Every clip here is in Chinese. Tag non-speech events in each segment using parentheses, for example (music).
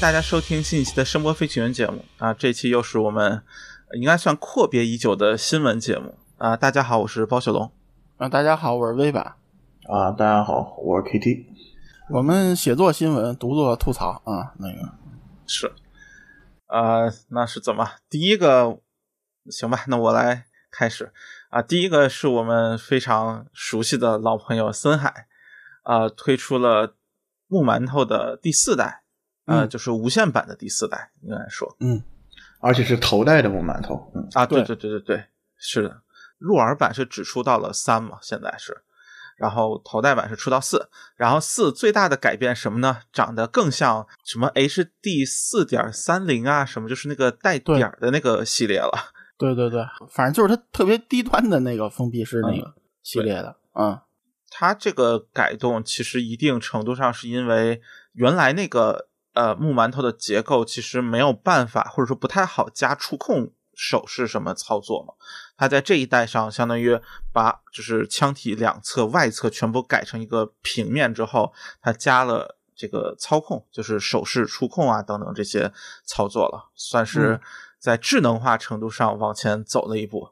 大家收听新一期的声波飞行员节目啊！这期又是我们应该算阔别已久的新闻节目啊！大家好，我是包雪龙啊！大家好，我是微版啊！大家好，我是 KT。我们写作新闻，读作吐槽啊！那个是啊，那是怎么？第一个行吧，那我来开始啊！第一个是我们非常熟悉的老朋友森海啊，推出了木馒头的第四代。呃，就是无线版的第四代，应该说，嗯，而且是头戴的木馒头，嗯啊，对对对对对，是的，入耳版是只出到了三嘛，现在是，然后头戴版是出到四，然后四最大的改变什么呢？长得更像什么 HD 四点三零啊，什么就是那个带点的那个系列了，(laughs) 对对对，反正就是它特别低端的那个封闭式那个系列的，嗯，它这个改动其实一定程度上是因为原来那个。呃，木馒头的结构其实没有办法，或者说不太好加触控手势什么操作嘛。它在这一代上，相当于把就是腔体两侧外侧全部改成一个平面之后，它加了这个操控，就是手势触控啊等等这些操作了，算是在智能化程度上往前走了一步。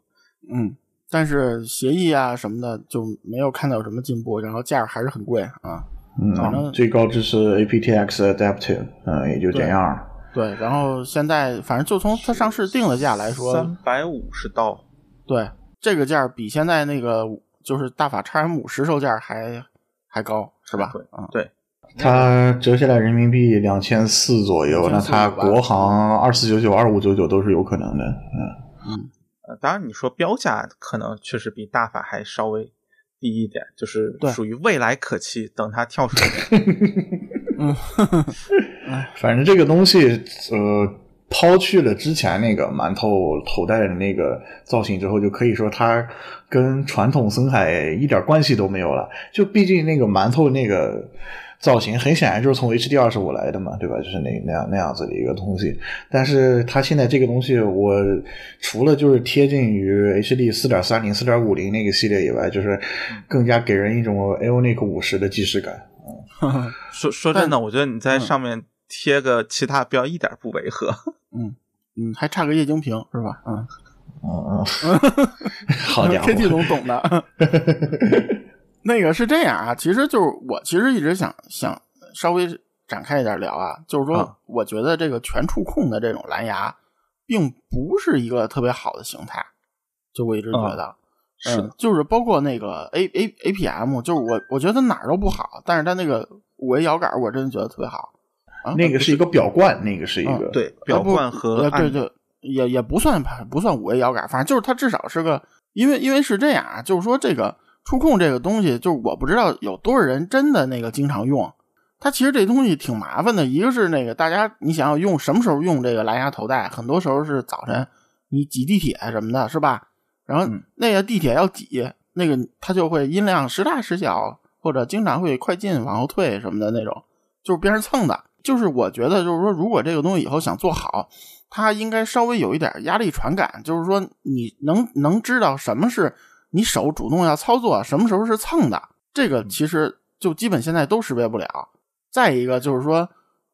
嗯，但是协议啊什么的就没有看到有什么进步，然后价还是很贵啊。嗯，最高支持 aptX Adaptive，嗯，也就这样。对，然后现在反正就从它上市定的价来说，三百五十刀。对，这个价比现在那个就是大法叉 M 五实售价还还高，是吧？嗯，对。它折下来人民币两千四左右，那它国行二四九九、二五九九都是有可能的。嗯嗯，呃，当然你说标价可能确实比大法还稍微。低一点就是属于未来可期，等它跳出来。(laughs) 嗯，(laughs) 反正这个东西，呃，抛去了之前那个馒头头戴的那个造型之后，就可以说它跟传统森海一点关系都没有了。就毕竟那个馒头那个。造型很显然就是从 HD 二十五来的嘛，对吧？就是那那样那样子的一个东西。但是它现在这个东西，我除了就是贴近于 HD 四点三零、四点五零那个系列以外，就是更加给人一种 Aonic 五十的既视感。嗯，(laughs) 说说真的，我觉得你在上面贴个其他标一点不违和。(laughs) 嗯嗯，还差个液晶屏是吧？嗯嗯嗯，(laughs) 好家伙，KT 总懂的。那个是这样啊，其实就是我其实一直想想稍微展开一点聊啊，就是说，我觉得这个全触控的这种蓝牙，并不是一个特别好的形态，就我一直觉得，是，就是包括那个 A A A P M，就是我我觉得哪儿都不好，但是它那个五 A 摇杆，我真的觉得特别好。那个是一个表冠，那个是一个对表冠和对对，也也不算不算五 A 摇杆，反正就是它至少是个，因为因为是这样啊，就是说这个。触控这个东西，就是我不知道有多少人真的那个经常用。它其实这东西挺麻烦的。一个是那个大家，你想要用什么时候用这个蓝牙头戴？很多时候是早晨你挤地铁什么的，是吧？然后那个地铁要挤，那个它就会音量时大时小，或者经常会快进往后退什么的那种，就是边上蹭的。就是我觉得，就是说，如果这个东西以后想做好，它应该稍微有一点压力传感，就是说你能能知道什么是。你手主动要操作，什么时候是蹭的？这个其实就基本现在都识别不了。再一个就是说，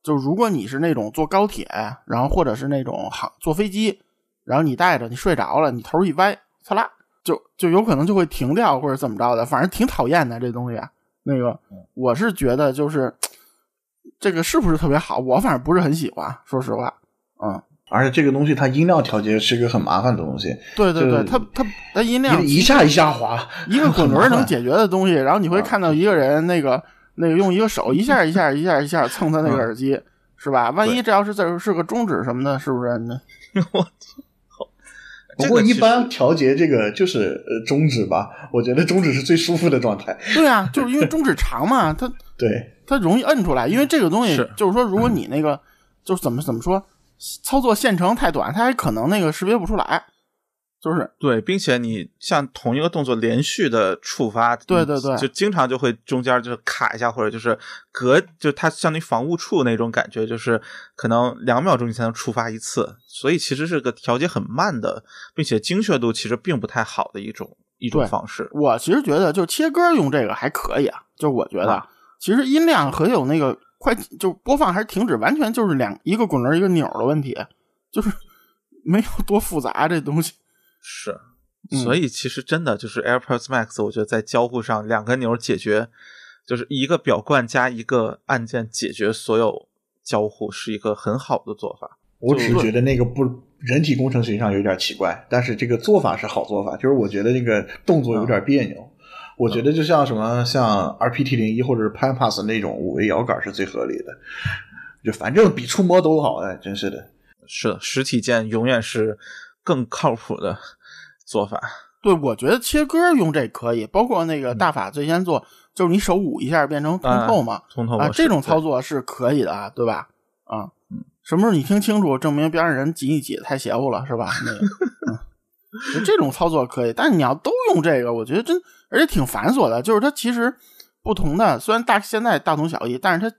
就如果你是那种坐高铁，然后或者是那种航坐飞机，然后你带着你睡着了，你头一歪，嚓啦，就就有可能就会停掉或者怎么着的，反正挺讨厌的这东西。那个我是觉得就是这个是不是特别好？我反正不是很喜欢，说实话，嗯。而且这个东西它音量调节是一个很麻烦的东西。对对对，它它它音量一下一下滑，一个滚轮能解决的东西。然后你会看到一个人那个那个用一个手一下一下一下一下 (laughs) 蹭他那个耳机，是吧？万一这要是这是个中指什么的，是不是？(laughs) 我操！不过一般调节这个就是呃中指吧，我觉得中指是最舒服的状态。对啊，就是因为中指长嘛，它对它容易摁出来。因为这个东西就是说，如果你那个就是怎么怎么说。操作线程太短，它还可能那个识别不出来，就是对，并且你像同一个动作连续的触发，对对对，就经常就会中间就是卡一下，或者就是隔，就它像那防误触那种感觉，就是可能两秒钟你才能触发一次，所以其实是个调节很慢的，并且精确度其实并不太好的一种一种方式。我其实觉得就切歌用这个还可以啊，就我觉得其实音量很有那个。快就播放还是停止，完全就是两一个滚轮一个钮的问题，就是 (laughs) 没有多复杂这东西。是，嗯所以其实真的就是 AirPods Max，我觉得在交互上两个钮解决，就是一个表冠加一个按键解决所有交互，是一个很好的做法。我只是觉得那个不人体工程学上有点奇怪，但是这个做法是好做法，就是我觉得那个动作有点别扭。我觉得就像什么像 RPT 零一或者是 PanPass 那种五维摇杆是最合理的，就反正比触摸都好，哎，真是的。是的，实体键永远是更靠谱的做法。对，我觉得切歌用这可以，包括那个大法最先做，就是你手捂一下变成通透嘛，啊，通透啊这种操作是可以的啊，对吧？啊，什么时候你听清楚，证明边上人挤一挤的太邪乎了，是吧？那个，(laughs) (laughs) 这种操作可以，但是你要都用这个，我觉得真而且挺繁琐的。就是它其实不同的，虽然大现在大同小异，但是它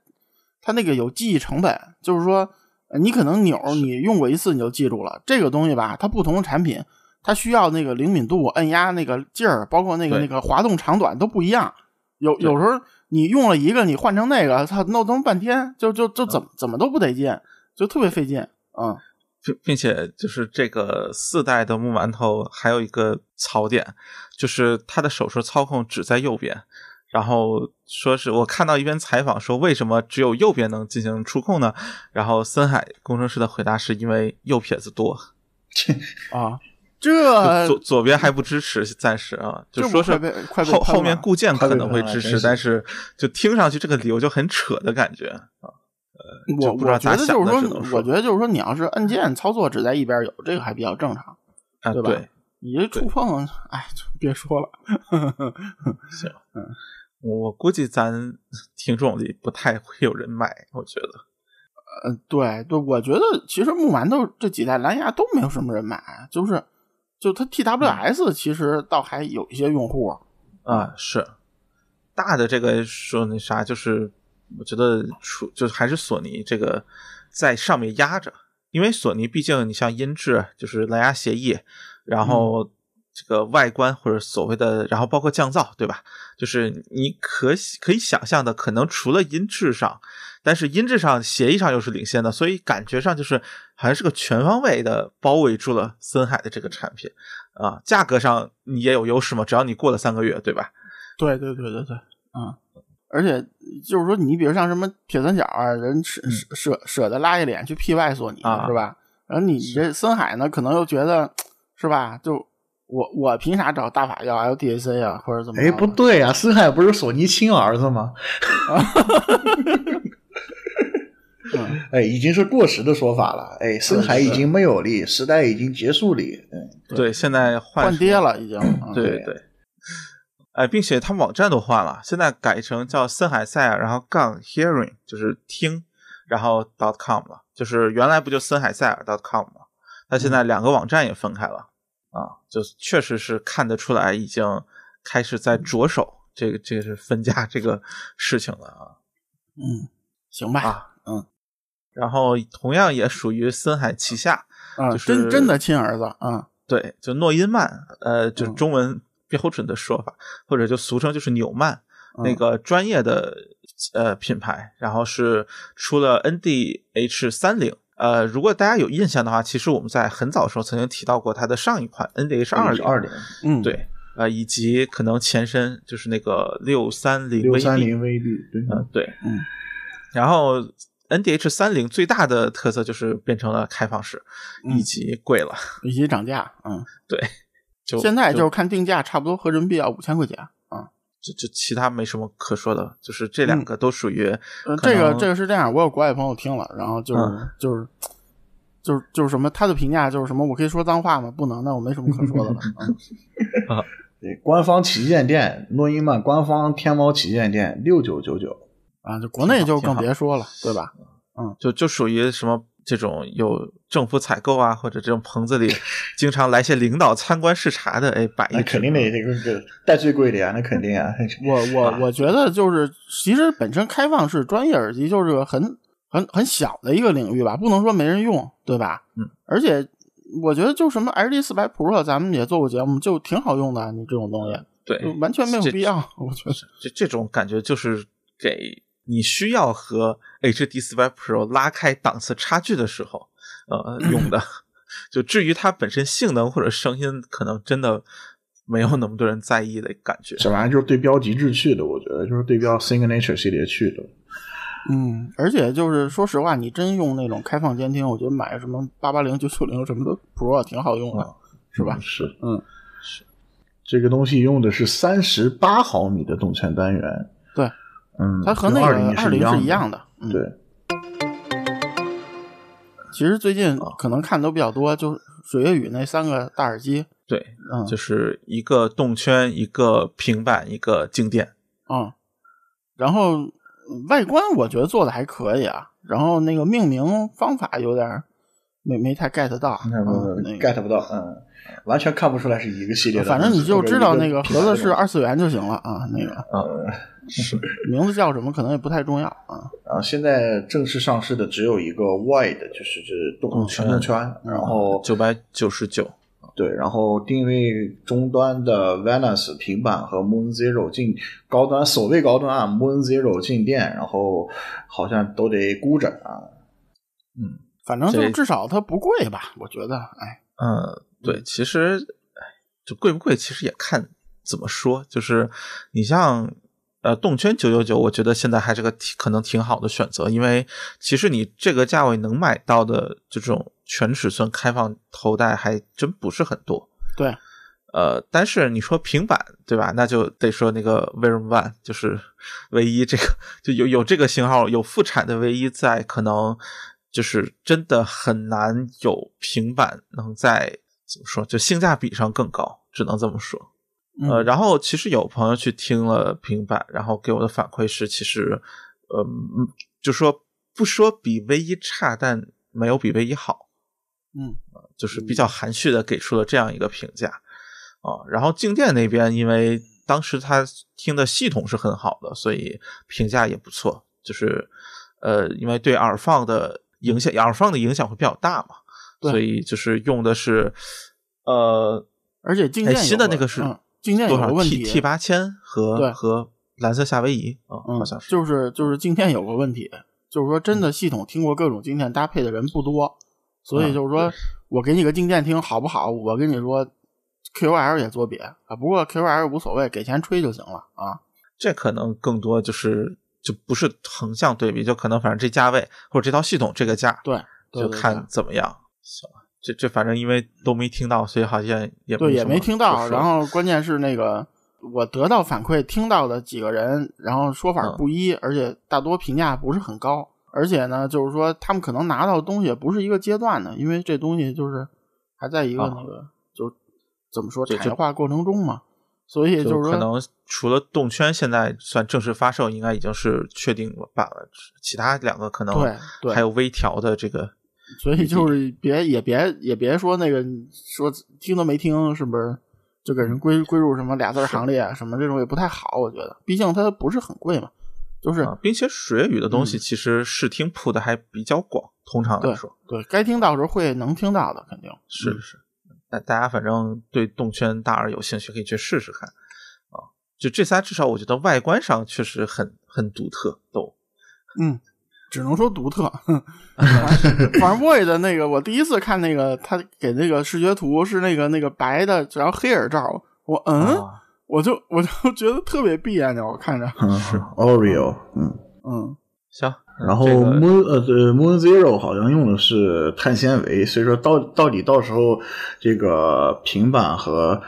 它那个有记忆成本，就是说呃你可能钮你用过一次你就记住了，这个东西吧，它不同的产品。它需要那个灵敏度、按压那个劲儿，包括那个那个滑动长短都不一样。有有时候你用了一个，你换成那个，它，弄弄半天，就就就怎么怎么都不得劲，就特别费劲。嗯，并并且就是这个四代的木馒头还有一个槽点，就是它的手势操控只在右边。然后说是我看到一篇采访说，为什么只有右边能进行触控呢？然后森海工程师的回答是因为右撇子多，啊，(laughs) 这左左边还不支持，暂时啊，就说是后后面固件可能会支持，但是就听上去这个理由就很扯的感觉啊。我不知道我觉得就是说我觉得就是说，你要是按键操作只在一边有，这个还比较正常。啊，对吧对，你这触碰，哎，就别说了。(laughs) 行，嗯我估计咱听众里不太会有人买，我觉得。嗯，对对，我觉得其实木馒头这几代蓝牙都没有什么人买，就是就它 TWS 其实倒还有一些用户。啊，是大的这个说那啥，就是我觉得出就是还是索尼这个在上面压着，因为索尼毕竟你像音质就是蓝牙协议，然后这个外观或者所谓的，然后包括降噪，对吧？就是你可可以想象的，可能除了音质上，但是音质上协议上又是领先的，所以感觉上就是好像是个全方位的包围住了森海的这个产品啊。价格上你也有优势嘛，只要你过了三个月，对吧？对对对对对，嗯，而且就是说，你比如像什么铁三角啊，人舍舍舍舍得拉一脸去 PY 索尼、啊是吧？然后你你这森海呢，可能又觉得是吧？就我我凭啥找大法要 LDAC 啊，或者怎么哎，不对啊、森海不是索尼亲儿子吗？嗯，(laughs) 哎，已经是过时的说法了。哎，森海已经没有了，时代已经结束了。嗯，对，现在换换爹了已经。(clears throat) 嗯对对对，哎，并且他们网站都换了，现在改成叫森海塞尔，然后杠 hearing 就是听，然后 dot com 了，就是原来不就森海塞尔 dot com 吗？它现在两个网站也分开了、啊，就确实是看得出来已经开始在着手这个这个是分家这个事情了啊。嗯，行吧，啊嗯。然后同样也属于森海旗下，啊，就是真真的亲儿子，啊对，就诺因曼，呃，就嗯。中文标准的说法，或者就俗称就是纽曼，嗯。那个专业的呃品牌，然后是出了 NDH 三零。呃，如果大家有印象的话，其实我们在很早的时候曾经提到过它的上一款 NDH 二零，二零嗯，，对，呃，以及可能前身就是那个六三零六三零 VB，对，嗯，对，嗯，然后 NDH 三零最大的特色就是变成了开放式，嗯。以及贵了，以及涨价，嗯，对，就现在就是看定价，差不多合人民币要五千块钱，啊，就就其他没什么可说的，就是这两个都属于呃，这个这个是这样，我有国外朋友听了，然后就是、嗯就是就是就是什么，他的评价就是什么，我可以说脏话吗？不能，那我没什么可说的了。(laughs) (laughs) 啊 (laughs) 对，官方旗舰店诺伊曼官方天猫旗舰店六九九九，啊，就国内就更别说了，对吧？嗯就就属于什么这种有政府采购啊，或者这种棚子里 (laughs) 经常来些领导参观视察的，哎，摆一那肯定得这个这个带最贵的呀，那肯定啊。我 (laughs) 我啊我觉得就是，其实本身开放式专业耳机就是个很很很小的一个领域吧，不能说没人用，对吧？嗯，而且我觉得就什么 HD 四百 Pro，咱们也做过节目，就挺好用的，你这种东西对，完全没有必要，我觉得。这这种感觉就是给你需要和 HD Vive Pro 拉开档次差距的时候，呃，(laughs) 用的。就至于它本身性能或者声音，可能真的没有那么多人在意的感觉。这玩意儿就是对标极致去的，我觉得就是对标 Signature 系列去的。嗯，而且就是说实话，你真用那种开放监听，我觉得买什么八八零、九九零什么的 Pro 挺好用的，是吧？是，嗯，是。这个东西用的是三十八毫米的动圈单元，对，嗯，它和那个二零是一样的，嗯。对。其实最近可能看的都比较多，就水月雨那三个大耳机，对，嗯，就是一个动圈，一个平板，一个静电，嗯，然后外观我觉得做的还可以啊，然后那个命名方法有点没没太 get 到，那不嗯，那个。get 不到，嗯，完全看不出来是一个系列的。反正你就知道那个盒子是二次元就行了啊，那个嗯，是。(laughs) 名字叫什么可能也不太重要啊，然后现在正式上市的只有一个 wide，就是这动圈动圈，然后九百九十九，对，然后定位终端的 Venus 平板和 Moon Zero 进高端，所谓高端啊，Moon Zero 进店，然后好像都得估着啊。嗯反正就至少它不贵吧，我觉得，哎，嗯，对，其实哎就贵不贵，其实也看怎么说，就是你像。呃，动圈九九九，我觉得现在还是个挺可能挺好的选择，因为其实你这个价位能买到的这种全尺寸开放头戴还真不是很多。对，呃，但是你说平板对吧？那就得说那个 Vision One，就是唯一这个就有有这个型号有副产的唯一在，可能就是真的很难有平板能在怎么说，就性价比上更高，只能这么说。呃，嗯然后其实有朋友去听了平板，然后给我的反馈是，其实，呃，嗯就说不说比 V 一差，但没有比 V 一好，嗯就是比较含蓄的给出了这样一个评价啊。然后静电那边，因为当时他听的系统是很好的，所以评价也不错。就是呃，因为对耳放的影响，耳放的影响会比较大嘛，对所以就是用的是呃而且静哎电有新的那个是嗯静电有个问题 T 八千和对和蓝色夏威夷啊，嗯，好像是就是就是静电有个问题，就是说真的系统听过各种静电搭配的人不多，所以就是说我给你个静电听好不好？我跟你说，QL 也作别啊，不过 QL 无所谓，给钱吹就行了啊。这可能更多就是就不是横向对比，就可能反正这价位或者这套系统这个价，对，对就对看怎么样。行吧，这这反正因为都没听到，所以好像也对，也没听到。然后关键是那个我得到反馈听到的几个人，然后说法不一，而且大多评价不是很高。而且呢，就是说他们可能拿到的东西也不是一个阶段的，因为这东西就是还在一个啊那个、就怎么说就产业化过程中嘛。所以就是说，可能除了动圈现在算正式发售，应该已经是确定版了，其他两个可能还有微调的这个。所以就是别也别也别说那个说听都没听，是不是？就给人归归入什么俩字行列啊什么这种也不太好，我觉得，毕竟它不是很贵嘛，就是、啊，并且水语的东西嗯其实视听铺的还比较广，通常来说对该听到时候会能听到的，肯定是是。那大家反正对动圈大耳有兴趣，可以去试试看啊。就这仨，至少我觉得外观上确实很很独特，都嗯，只能说独特。反正 (laughs) Boy 的那个，我第一次看那个他给那个视觉图是那个那个白的，然后黑耳罩，我嗯，啊我就我就觉得特别别扭，我看着，嗯，是 Oreo，嗯，嗯，行。然后 Moon 呃对 Moon Zero 好像用的是碳纤维，所以说到到底到时候这个平板和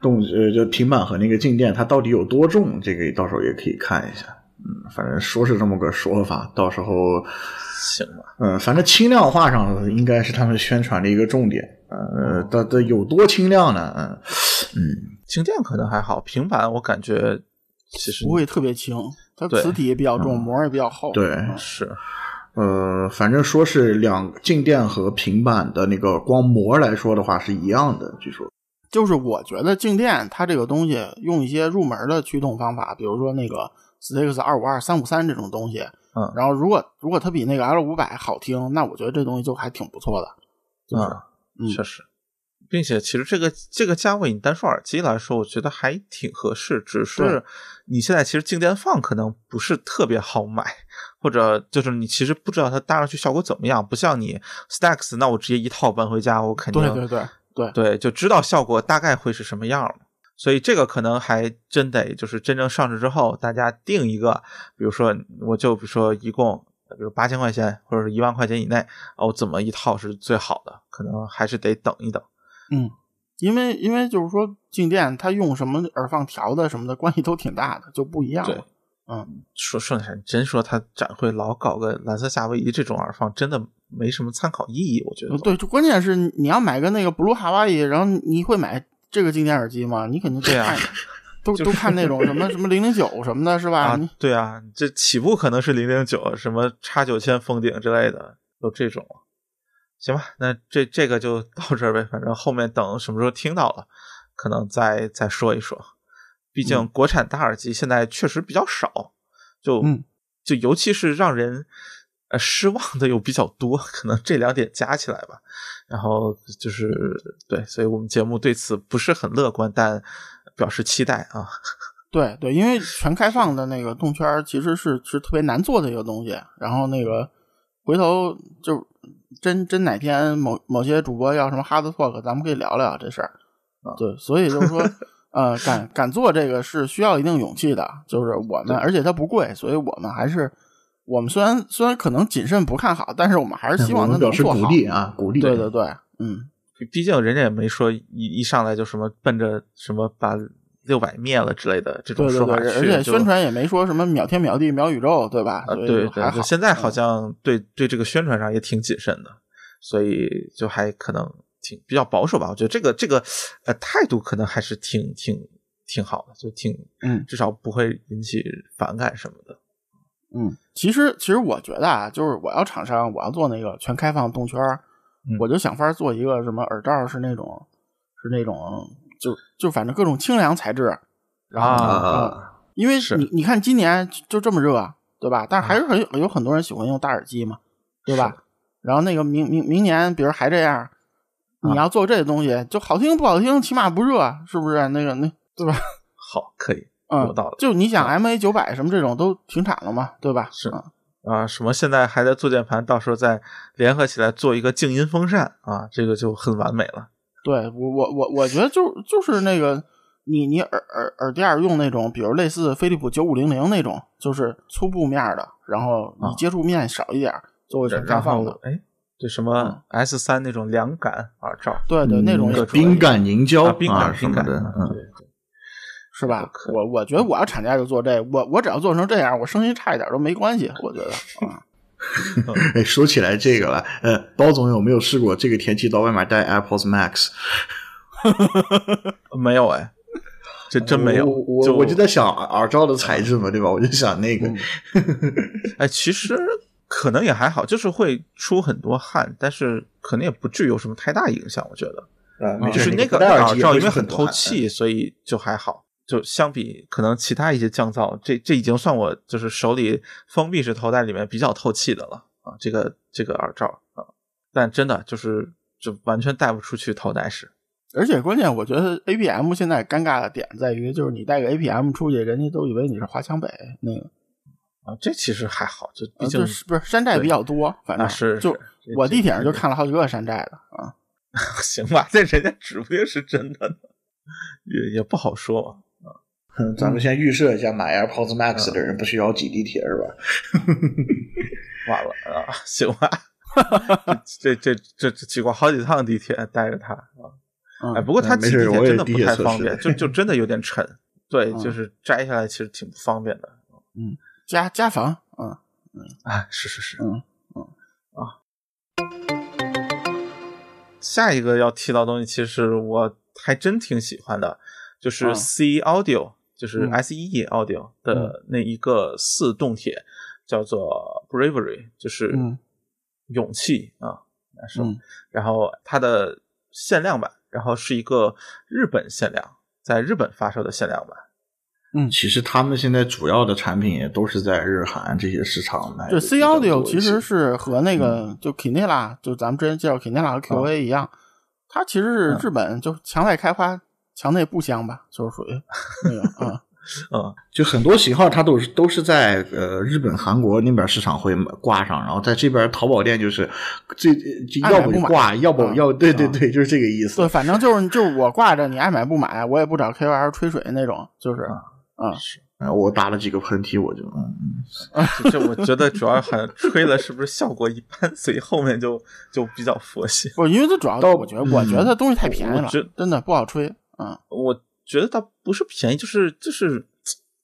动呃就平板和那个静电它到底有多重，这个到时候也可以看一下。嗯，反正说是这么个说法，到时候行吧，嗯，反正轻量化上应该是他们宣传的一个重点。呃，的的有多轻量呢？嗯。嗯，静电可能还好，平板我感觉其实不会特别轻，它磁体也比较重，膜也比较厚，对。嗯。是。呃，反正说是两静电和平板的那个光膜来说的话是一样的，据说。就是我觉得静电它这个东西用一些入门的驱动方法，比如说那个 Stix 二五二、三五三这种东西，嗯然后如果如果它比那个 L 五百好听，那我觉得这东西就还挺不错的，就是、啊，嗯确实。并且其实这个这个价位，你单说耳机来说，我觉得还挺合适。只是你现在其实静电放可能不是特别好买，或者就是你其实不知道它搭上去效果怎么样。不像你 Stax，那我直接一套搬回家，我肯定对对对对对就知道效果大概会是什么样了。所以这个可能还真得就是真正上市之后，大家定一个，比如说我就比如说一共。比如八千块钱或者是一万块钱以内，哦，怎么一套是最好的？可能还是得等一等。嗯，因为因为就是说静电它用什么耳放调的什么的关系都挺大的，就不一样了。嗯，说说是真说他展会老搞个蓝色夏威夷这种耳放，真的没什么参考意义，我觉得。对，就关键是你要买个那个 Blue Hawaii，然后你会买这个经典耳机嘛？你肯定对啊。都 (laughs) 都看那种什么什么零零九什么的，是吧？啊，对啊，这起步可能是零零九，什么叉九千封顶之类的，都这种。行吧，那这这个就到这儿呗，反正后面等什么时候听到了，可能再再说一说。毕竟国产大耳机现在确实比较少，就就尤其是让人呃失望的又比较多，可能这两点加起来吧。然后就是对，所以我们节目对此不是很乐观，但。表示期待啊！(laughs) 对对，因为全开放的那个动圈其实是是特别难做的一个东西。然后那个回头就真真哪天某某些主播要什么 hard talk，咱们可以聊聊这事儿。对，所以就是说，呃，敢敢做这个是需要一定勇气的。就是我们，而且它不贵，所以我们还是我们虽然虽然可能谨慎不看好，但是我们还是希望他能做好。鼓励啊，鼓励。对对对，嗯。毕竟人家也没说一一上来就什么奔着什么把六百灭了之类的这种说法去，而且宣传也没说什么秒天秒地秒宇宙，对吧？对对，现在好像对对这个宣传上也挺谨慎的，所以就还可能挺比较保守吧。我觉得这个这个呃态度可能还是挺挺挺好的，就挺嗯，至少不会引起反感什么的。嗯，其实其实我觉得啊，就是我要厂商，我要做那个全开放动圈。我就想法做一个什么耳罩，是那种，是那种，就就反正各种清凉材质，然后，因为你你看今年就这么热，对吧？但是还是很有很多人喜欢用大耳机嘛，对吧？然后那个明明明年，比如还这样，你要做这个东西，就好听不好听，起码不热，是不是？那个那对吧？(laughs) 好，可以，有道理。就你想 M A 九百什么这种都停产了嘛，对吧？是。啊，什么现在还在做键盘，到时候再联合起来做一个静音风扇啊，这个就很完美了。对我我我我觉得就就是那个你你耳耳耳垫用那种，比如类似飞利浦九五零零那种，就是粗布面的，然后你接触面少一点，作为全开放的。哎，这什么 S 三那种凉感耳罩？对对，那种冰感凝胶，冰感冰感的，嗯。是吧？我我觉得我要厂家就做这，我我只要做成这样，我声音差一点都没关系。我觉得啊，(laughs) 哎，说起来这个了，呃，包总有没有试过这个天气到外面戴 Apple's Max？(laughs) 没有哎，这真没有。我我就在想耳罩的材质嘛，对吧？我就想那个，(laughs) 哎，其实可能也还好，就是会出很多汗，但是可能也不至于有什么太大影响。我觉得，就是那个耳罩因为很透气，所以就还好。就相比可能其他一些降噪，这这已经算我就是手里封闭式头戴里面比较透气的了啊，这个这个耳罩啊，但真的就是就完全戴不出去头戴式，而且关键我觉得 A P M 现在尴尬的点在于，就是你带个 A P M 出去，人家都以为你是华强北那个啊，这其实还好，就毕竟是不是山寨比较多，反正是就我地铁上就看了好几个山寨的啊，(laughs) 行吧，这人家指不定是真的呢，也也不好说吧。咱们先预设一下，买 AirPods Max 的人不需要挤地铁是吧？(laughs) 完了啊，行吧，这这这挤过好几趟地铁带着它啊，哎，不过它挤地铁真的不太方便，(laughs) 就就真的有点沉，对，就是摘下来其实挺不方便的。嗯，加加防，嗯嗯，哎，是是是，嗯嗯啊。下一个要提到东西，其实我还真挺喜欢的，就是 C Audio。就是 S E Audio 的那一个四动铁，叫做 Bravery，就是勇气啊，是。然后它的限量版，然后是一个日本限量，在日本发售的限量版。嗯，其实他们现在主要的产品也都是在日韩这些市场卖。对 C Audio 其实是和那个就 Kinela，就咱们之前介绍 Kinela 和 QA 一样，它其实是日本就墙外开花，墙内不香吧，就是属于 (laughs) 那个啊。嗯，就很多型号它都是都是在呃日本、韩国那边市场会挂上，然后在这边淘宝店就是最就要不就挂，要不要对对对，就是这个意思。对，反正就是就是我挂着，你爱买不买，我也不找 K O L 吹水那种，就是啊是。我打了几个喷嚏，我就嗯，(laughs) 这我觉得主要还吹了是不是效果一般，所以后面就就比较佛系。不，因为它主要我觉得我觉得它东西太便宜了，真的不好吹。嗯，我。觉得它不是便宜，就是就是，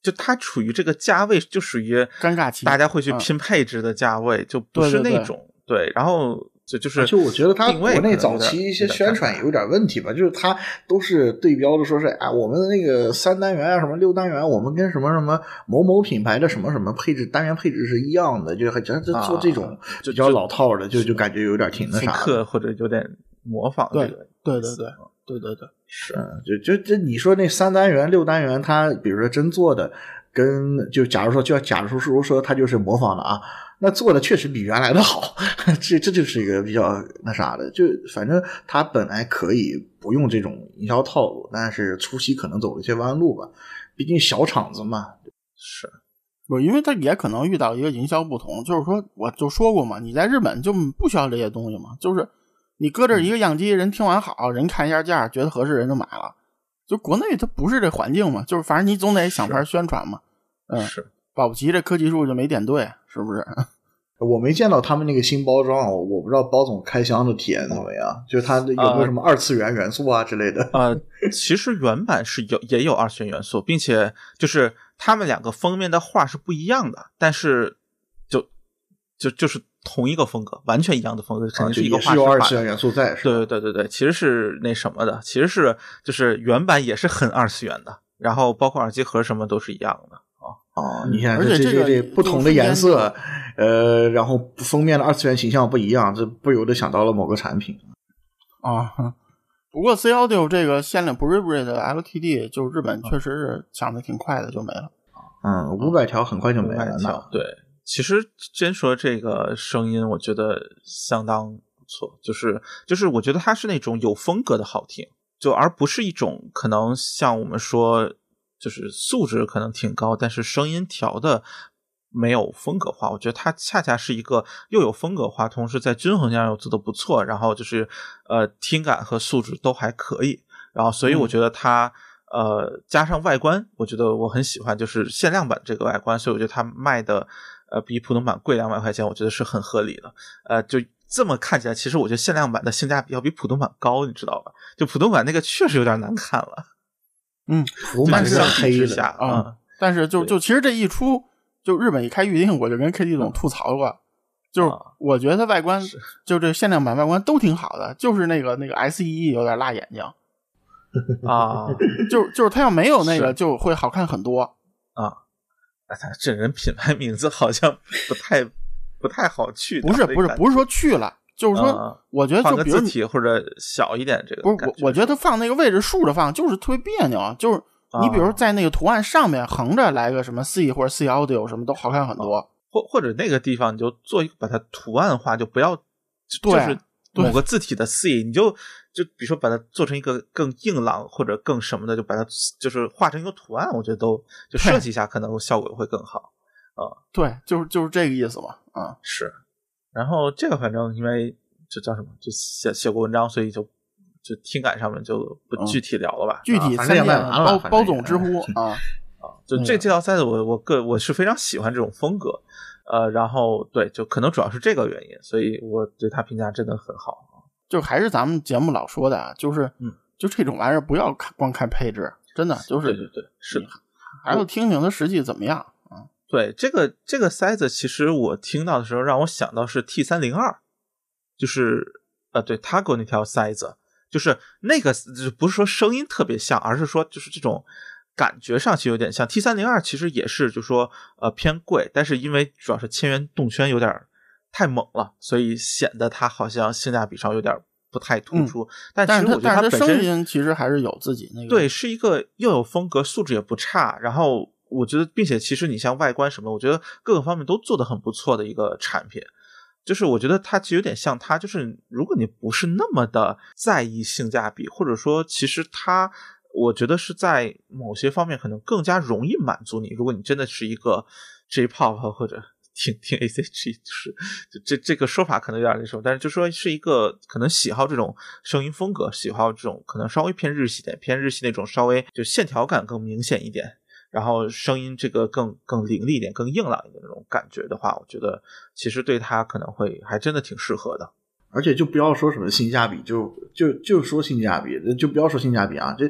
就它处于这个价位，就属于尴尬期，大家会去拼配置的价位，就不是那种对。然后就就是，就我觉得它国内早期一些宣传有点问题吧，就是它都是对标的，说是啊，我们的那个三单元啊，什么六单元，我们跟什么什么某某品牌的什么什么配置单元配置是一样的，就就做这种比较老套的，就就感觉有点挺那啥，或者有点模仿。对对对对。对对对，是，就就这你说那三单元、六单元，它比如说真做的，跟就假如说就要假如说说它就是模仿的啊，那做的确实比原来的好，(laughs) 这这就是一个比较那啥的，就反正它本来可以不用这种营销套路，但是初期可能走了一些弯路吧，毕竟小厂子嘛。是，不，因为他也可能遇到一个营销不同，就是说我就说过嘛，你在日本就不需要这些东西嘛，就是。你搁这一个样机，人听完好，人看一下价，觉得合适，人就买了。就国内它不是这环境嘛，就是反正你总得想法宣传嘛。嗯，是保不齐这科技树就没点对，是不是？(laughs) 我没见到他们那个新包装，我不知道包总开箱的体验怎么样，就是它有没有什么二次元元素啊之类的。呃，其实原版是有也有二次元元素，并且就是他们两个封面的画是不一样的，但是就就就是。同一个风格，完全一样的风格，肯定是一个画师画的。元素在，对对对对对，其实是那什么的，其实是就是原版也是很二次元的，然后包括耳机盒什么都是一样的啊哦，你看，这个这不同的颜色，呃，然后封面的二次元形象不一样，这不由得想到了某个产品啊。(laughs) 不过 C Audio 这个限量 Bri 的 LTD，就日本确实是抢的挺快的，就没了。嗯，五百条很快就没了，那对。其实真说这个声音，我觉得相当不错，就是就是我觉得它是那种有风格的好听，就而不是一种可能像我们说就是素质可能挺高，但是声音调的没有风格化。我觉得它恰恰是一个又有风格化，同时在均衡上又做的不错，然后就是呃听感和素质都还可以，然后所以我觉得它呃加上外观，我觉得我很喜欢，就是限量版这个外观，所以我觉得它卖的。呃，比普通版贵两百块钱，我觉得是很合理的。呃，就这么看起来，其实我觉得限量版的性价比要比普通版高，你知道吧？就普通版那个确实有点难看了。嗯，但是黑的啊，但是就就其实这一出，就日本一开预定，我就跟 K D 总吐槽过，就是我觉得外观就这限量版外观都挺好的，就是那个那个 S E 有点辣眼睛啊，就就是它要没有那个就会好看很多啊。哎，他这人品牌名字好像不太不太好去。不是不是不是说去了，就是说，我觉得就比如体或者小一点这个。不是我，我觉得他放那个位置竖着放就是特别别扭。就是你比如在那个图案上面横着来个什么 C 或者 C Audio 什么都好看很多。或或者那个地方你就做一个把它图案化，就不要就是某个字体的 C，你就。就比如说把它做成一个更硬朗或者更什么的，就把它就是画成一个图案，我觉得都就设计一下，可能效果会更好啊。对，就是就是这个意思嘛。啊，是。然后这个反正因为就叫什么，就写写过文章，所以就就听感上面就不具体聊了吧。具体三点包包总知乎 (laughs) 啊啊，就这这套赛子，我我个我是非常喜欢这种风格，呃，然后对，就可能主要是这个原因，所以我对他评价真的很好。就还是咱们节目老说的啊，就是，嗯，就这种玩意儿不要看光看配置，真的就是，对对对，是的，还要听听它实际怎么样啊。对，这个这个塞子，其实我听到的时候让我想到是 T 三零二，就是呃，对他给我那条塞子，就是那个不是说声音特别像，而是说就是这种感觉上其实有点像 T 三零二，其实也是就说呃偏贵，但是因为主要是千元动圈有点。太猛了，所以显得它好像性价比上有点不太突出。但其实我觉得它本身其实还是有自己那个对，是一个又有风格，素质也不差。然后我觉得，并且其实你像外观什么，我觉得各个方面都做得很不错的一个产品。就是我觉得它其实有点像它，就是如果你不是那么的在意性价比，或者说其实它，我觉得是在某些方面可能更加容易满足你。如果你真的是一个 J-pop 或者 (laughs) 听听 A.C.G，就是这这个说法可能有点那什么，但是就说是一个可能喜好这种声音风格，喜好这种可能稍微偏日系点，偏日系那种稍微就线条感更明显一点。然后声音这个更更凌厉一点、更硬朗一点那种感觉的话，我觉得其实对他可能会还真的挺适合的。而且就不要说什么性价比，就就就说性价比，就不要说性价比啊，这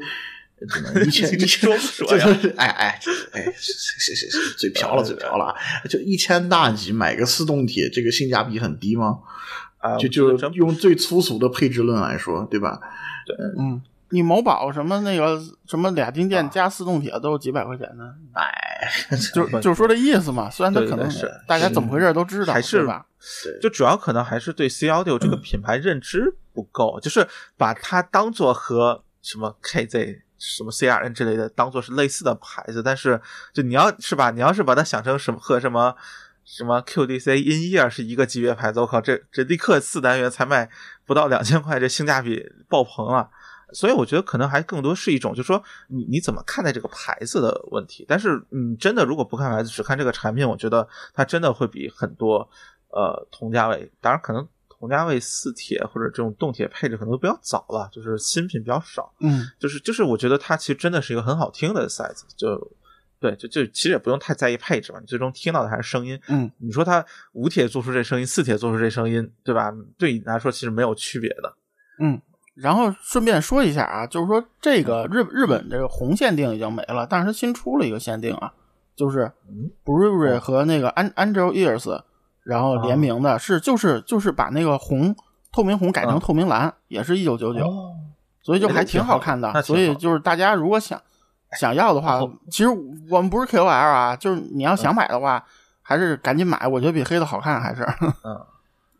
只能一千 (laughs) 一千，就是哎 (laughs) 哎哎，是是是，嘴瓢了嘴瓢了，就一千大几买个四动铁，这个性价比很低吗？啊，就就用最粗俗的配置论来说，对吧？对，嗯。你某宝什么那个什么俩金件加四动铁都是几百块钱呢？哎，(laughs) 就就是说这意思嘛。虽然他可能是大家怎么回事都知道，还是吧？就主要可能还是对 C Audio 这个品牌认知不够，就是把它当做和什么 KZ、什么 CRN 之类的当做是类似的牌子，但是就你要是吧，你要是把它想成什么和什么什么 QDC、In Ear 是一个级别牌子，我靠，这这立刻四单元才卖不到两千块，这性价比爆棚了。所以我觉得可能还更多是一种，就是说你你怎么看待这个牌子的问题。但是你真的如果不看牌子，只看这个产品，我觉得它真的会比很多呃同价位，当然可能同价位四铁或者这种动铁配置可能都比较早了，就是新品比较少。嗯，就是就是我觉得它其实真的是一个很好听的 size，，就对，就就其实也不用太在意配置嘛，你最终听到的还是声音。嗯，你说它五铁做出这声音，四铁做出这声音，对吧？对你来说其实没有区别的。嗯。然后顺便说一下啊，就是说这个日日本这个红限定已经没了，但是它新出了一个限定啊，就是 Brewery 和那个 An Angel Ears，然后联名的是就是就是把那个红透明红改成透明蓝，也是一九九九，所以就还挺好看的。所以就是大家如果想想要的话，其实我们不是 KOL 啊，就是你要想买的话，还是赶紧买，我觉得比黑的好看，还是嗯。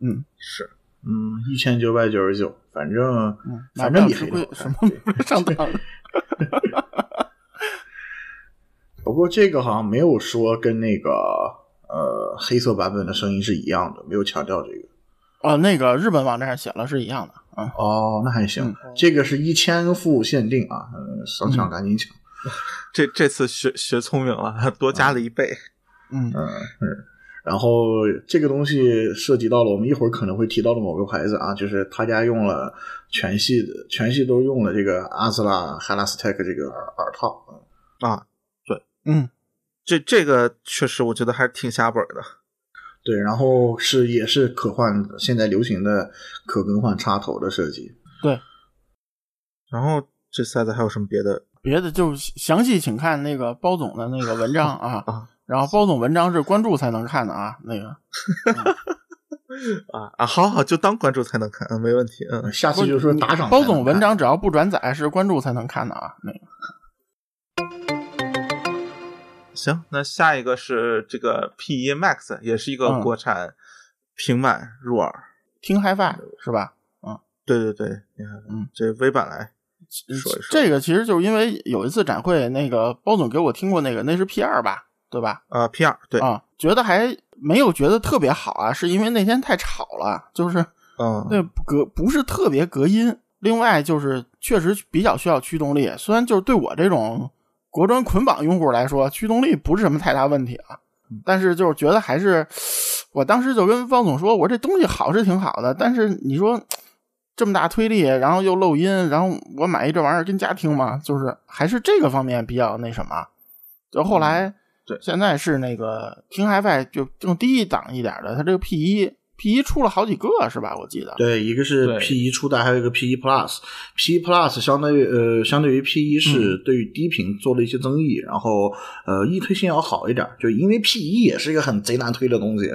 (laughs) 嗯。是。嗯，一千九百九十九，反正反正比黑的什么上当。(laughs) 不过这个好像没有说跟那个呃黑色版本的声音是一样的，没有强调这个。哦，那个日本网站上写了是一样的。嗯，哦，那还行。这个是一千副限定啊，嗯，想抢赶紧抢。这这次学学聪明了，多加了一倍。嗯嗯嗯。然后这个东西涉及到了我们一会儿可能会提到的某个牌子啊，就是他家用了全系的，全系都用了这个阿斯拉 a s t e c 这个耳耳套啊，对，嗯，这这个确实我觉得还是挺下本的，对，然后是也是可换，现在流行的可更换插头的设计，对，然后这塞子还有什么别的？别的就详细请看那个包总的那个文章啊。(laughs) 啊。然后包总文章是关注才能看的啊，那个啊啊，好好就当关注才能看，嗯，没问题，嗯，下次就说打赏。包总文章只要不转载是关注才能看的啊，那个。行，那下一个是这个 P 一 Max，也是一个国产平板入耳，听 HiFi 是吧？嗯，对对对，你看，嗯，这微版来说一说，这个其实就是因为有一次展会，那个包总给我听过那个，那是 P 二吧？对吧？呃，P 二对啊，觉得还没有觉得特别好啊，是因为那天太吵了，就是嗯，那隔不是特别隔音。另外就是确实比较需要驱动力，虽然就是对我这种国专捆绑用户来说，驱动力不是什么太大问题啊，但是就是觉得还是，我当时就跟方总说，我这东西好是挺好的，但是你说这么大推力，然后又漏音，然后我买一这玩意儿跟家听嘛，就是还是这个方面比较那什么。就后来。对，现在是那个听 HiFi 就更低档一点的，它这个 P 一 P 一出了好几个是吧？我记得。对，一个是 P 一初代，还有一个 P 一 Plus，P 一 Plus 相当于呃相对于 P 一是对于低频做了一些增益，然后呃易推性要好一点，就因为 P 一也是一个很贼难推的东西，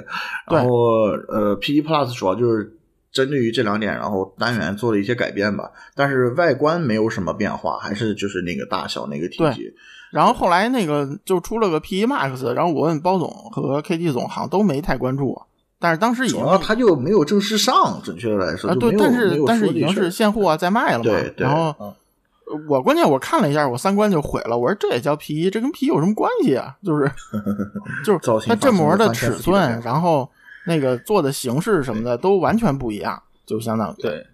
然后呃 P 一 Plus 主要就是针对于这两点，然后单元做了一些改变吧，但是外观没有什么变化，还是就是那个大小那个体积。然后后来那个就出了个 P E Max，然后我问包总和 KT 总，好像都没太关注。但是当时已经他就没有正式上，准确的来说啊，对，但是但是已经是现货啊，在卖了嘛。对对。然后我关键我看了一下，我三观就毁了。我说这也叫 P1，这跟 P 有什么关系啊？就是 (laughs) 就是它振膜的尺寸，然后那个做的形式什么的都完全不一样，就相当于对，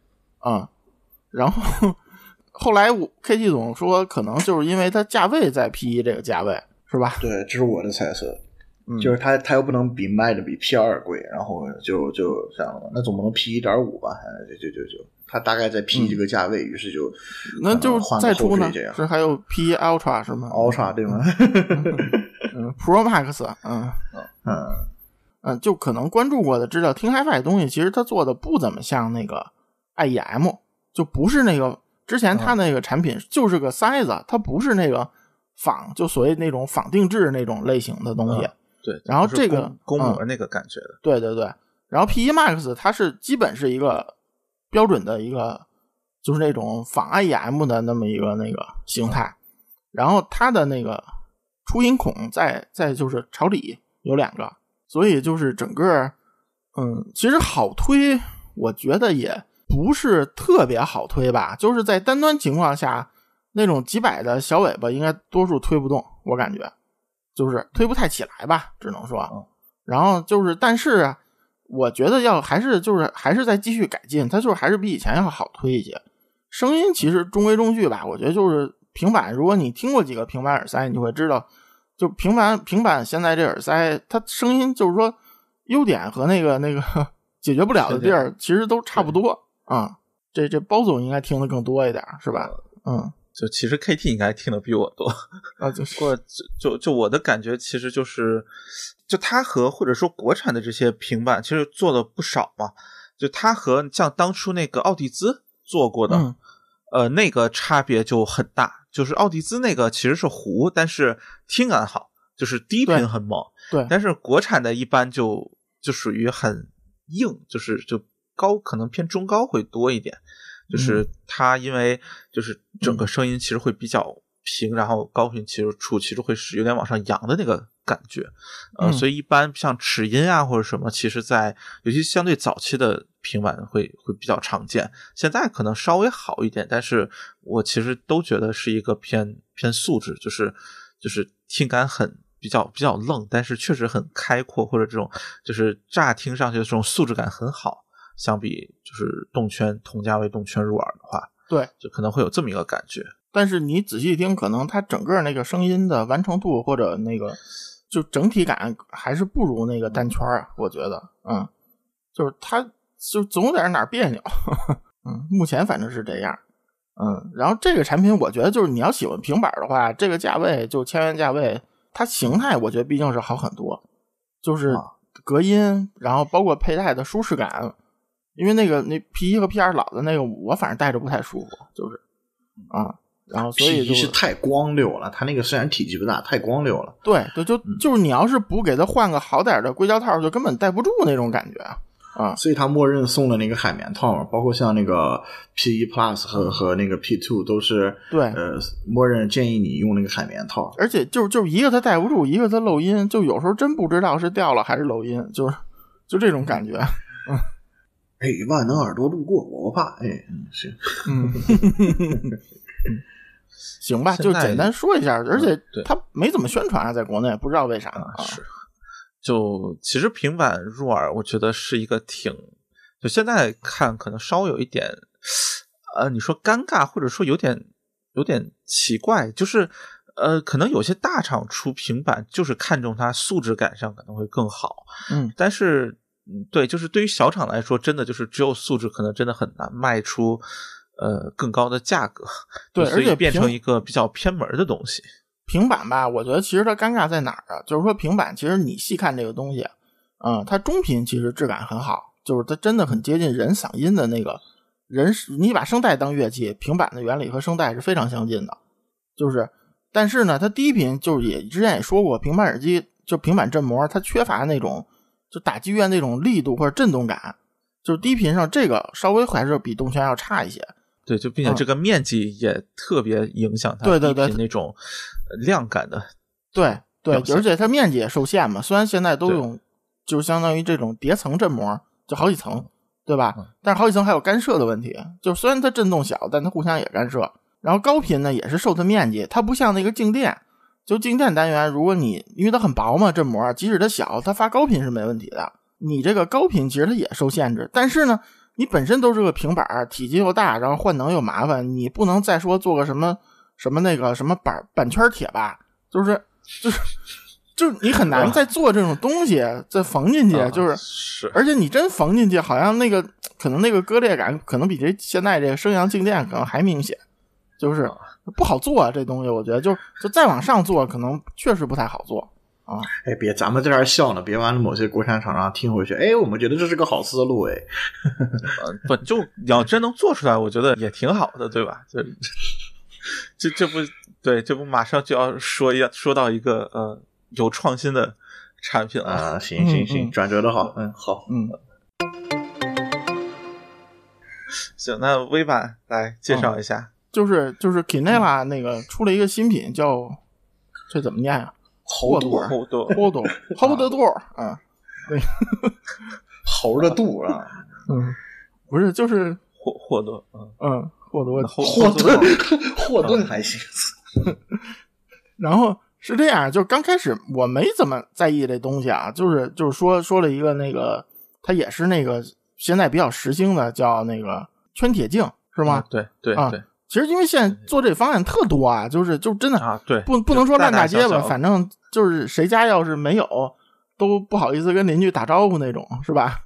嗯，然后后来我 KT 总说，可能就是因为它价位在 P 一这个价位，是吧？对，这是我的猜测。嗯就是它，它又不能比卖的比 P 二贵，然后就就这样了，那总不能 P 一点五吧？就就就就，它大概在 P 这个价位，于是就那就是再出呢是还有 P 一 Ultra 是吗？Ultra 对吗？嗯，Pro Max，嗯 (laughs) 嗯，嗯，就可能关注过的知道，听 HiFi 东西其实它做的不怎么像那个 IEM，就不是那个之前它那个产品就是个塞子，它不是那个仿，就所谓那种仿定制那种类型的东西。对，然后这个嗯公公模那个感觉的，对对对，然后 P 一 Max 它是基本是一个标准的一个，就是那种仿 IEM 的那么一个那个形态，然后它的那个出音孔在在就是朝里有两个，所以就是整个嗯，其实好推，我觉得也不是特别好推吧，就是在单端情况下，那种几百的小尾巴应该多数推不动，我感觉就是推不太起来吧，只能说。然后就是，但是啊，我觉得要还是就是还是在继续改进，它就是还是比以前要好推一些。声音其实中规中矩吧，我觉得就是平板，如果你听过几个平板耳塞，你就会知道，就平板平板现在这耳塞，它声音就是说优点和那个那个 (laughs) 解决不了的地儿，其实都差不多啊、这这包总应该听的更多一点，是吧？嗯，就其实 KT 应该听的比我多，啊，就是不过就就就我的感觉，其实就是，就它和或者说国产的这些平板，其实做的不少嘛。就它和像当初那个奥迪兹做过的，嗯呃，那个差别就很大。就是奥迪兹那个其实是糊，但是听感好，就是低频很猛。对，但是国产的一般就就属于很硬，就是就高，可能偏中高会多一点。就是它因为就是整个声音其实会比较平，然后高频其实处其实会是有点往上扬的那个感觉，呃，嗯所以一般像齿音啊或者什么，其实在尤其相对早期的平板会会比较常见，现在可能稍微好一点，但是我其实都觉得是一个偏偏素质，就是就是听感很。比较比较愣，但是确实很开阔，或者这种就是乍听上去的这种素质感很好。相比就是动圈同价位动圈入耳的话，对，就可能会有这么一个感觉。但是你仔细听，可能它整个那个声音的完成度或者那个就整体感还是不如那个单圈啊，我觉得，嗯，就是它就总有点哪儿别扭，(laughs) 嗯，目前反正是这样，嗯，然后这个产品我觉得就是你要喜欢平板的话，这个价位就千元价位，它形态我觉得毕竟是好很多，就是隔音，然后包括佩戴的舒适感。因为那个那 P 一和 P 二老的那个，我反正戴着不太舒服，就是啊，然后所以就一是太光溜了，它那个虽然体积不大，太光溜了。对对，就就是你要是不给它换个好点的硅胶套，就根本戴不住那种感觉啊。所以它默认送的那个海绵套嘛，包括像那个 P 一 Plus 和和那个 P two 都是对呃，默认建议你用那个海绵套。而且就就一个它戴不住，一个它漏音，就有时候真不知道是掉了还是漏音，就是就这种感觉。(laughs) 哎，万能耳朵路过，我不怕。哎，嗯，行，嗯，(laughs) 行吧，就简单说一下，而且对它没怎么宣传啊，在国内不知道为啥啊。是，就其实平板入耳，我觉得是一个挺，就现在看可能稍微有一点，呃，你说尴尬，或者说有点有点奇怪，就是呃，可能有些大厂出平板就是看重它素质感上可能会更好，嗯，但是。嗯，对，就是对于小厂来说，真的就是只有素质，可能真的很难卖出呃更高的价格，对，而且变成一个比较偏门的东西。平板吧，我觉得其实它尴尬在哪儿啊？就是说平板其实你细看这个东西，嗯，它中频其实质感很好，就是它真的很接近人嗓音的那个人，你把声带当乐器，平板的原理和声带是非常相近的，就是，但是呢，它低频就是也之前也说过，平板耳机就平板振膜它缺乏那种就打击乐那种力度或者震动感，就是低频上这个稍微还是比动圈要差一些。对，就并且嗯这个面积也特别影响它对对对低频那种呃量感的。对对而且它面积也受限嘛。虽然现在都用，就相当于这种叠层振膜，就好几层，对吧？嗯但是好几层还有干涉的问题。就虽然它震动小，但它互相也干涉。然后高频呢，也是受它面积，它不像那个静电，就静电单元，如果你因为它很薄嘛，振膜，即使它小，它发高频是没问题的。你这个高频其实它也受限制，但是呢，你本身都是个平板儿，体积又大，然后换能又麻烦，你不能再说做个什么什么那个什么板板圈铁吧，就是就是就是你很难再做这种东西，再缝进去，啊就是是而且你真缝进去，好像那个可能那个割裂感可能比这现在这个升阳静电可能还明显，就是不好做啊，这东西我觉得就就再往上做，可能确实不太好做啊。哎，别，咱们在这儿笑呢，别完了某些国产厂商听回去，哎，我们觉得这是个好思路，哎，呃不就你要真能做出来，我觉得也挺好的，对吧？这这这不对，这不马上就要说一说到一个呃有创新的产品了。啊，行行嗯行，嗯转折的好，嗯，好，嗯，行，那微版来介绍一下。就是就是 Kinela 那个出了一个新品叫这怎么念啊？猴肚后头 Hold Hold Door 啊，猴的肚啊，嗯，不是就是霍霍多，嗯，嗯霍多霍霍顿顿，霍顿还行，(laughs) 然后是这样，就刚开始我没怎么在意这东西啊，就是就是说说了一个那个，它也是那个现在比较时兴的，叫那个圈铁镜是吗？对对啊对其实因为现在做这方案特多啊，就是就真的啊，对，不不能说烂大街吧，反正就是谁家要是没有，都不好意思跟邻居打招呼那种，是吧？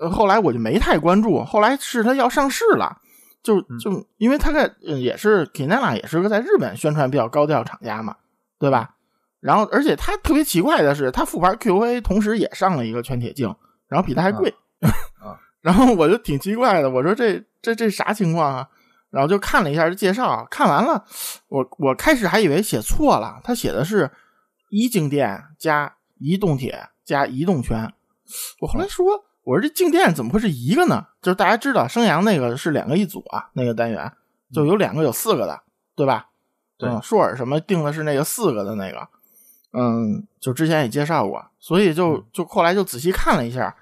呃后来我就没太关注，后来是他要上市了，就嗯就因为他在呃也是 Kinela 也是个在日本宣传比较高调厂家嘛，对吧？然后而且他特别奇怪的是，他复牌 QA 同时也上了一个全铁镜，然后比它还贵，啊 (laughs) 然后我就挺奇怪的，我说这这这啥情况啊？然后就看了一下这介绍，看完了，我我开始还以为写错了，他写的是一静电加移动铁加移动圈。我后来说，我说这静电怎么会是一个呢？就是大家知道升阳那个是两个一组啊，那个单元就有两个有四个的，对吧？对嗯，硕尔什么定的是那个四个的那个，嗯，就之前也介绍过，所以就就后来就仔细看了一下，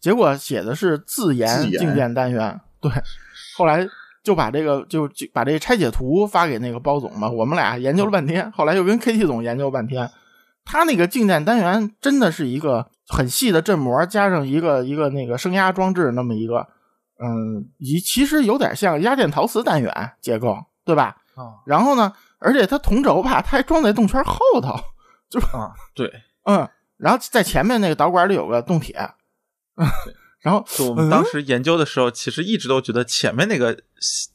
结果写的是自研自研静电单元，对，后来就把这个就就把这个拆解图发给那个包总嘛，我们俩研究了半天，后来又跟 KT 总研究了半天，他那个静电单元真的是一个很细的振膜，加上一个一个那个升压装置那么一个，嗯，以其实有点像压电陶瓷单元结构，对吧？啊然后呢，而且它同轴吧，它还装在动圈后头，就啊，对，嗯，然后在前面那个导管里有个动铁，然后就我们当时研究的时候，其实一直都觉得前面那个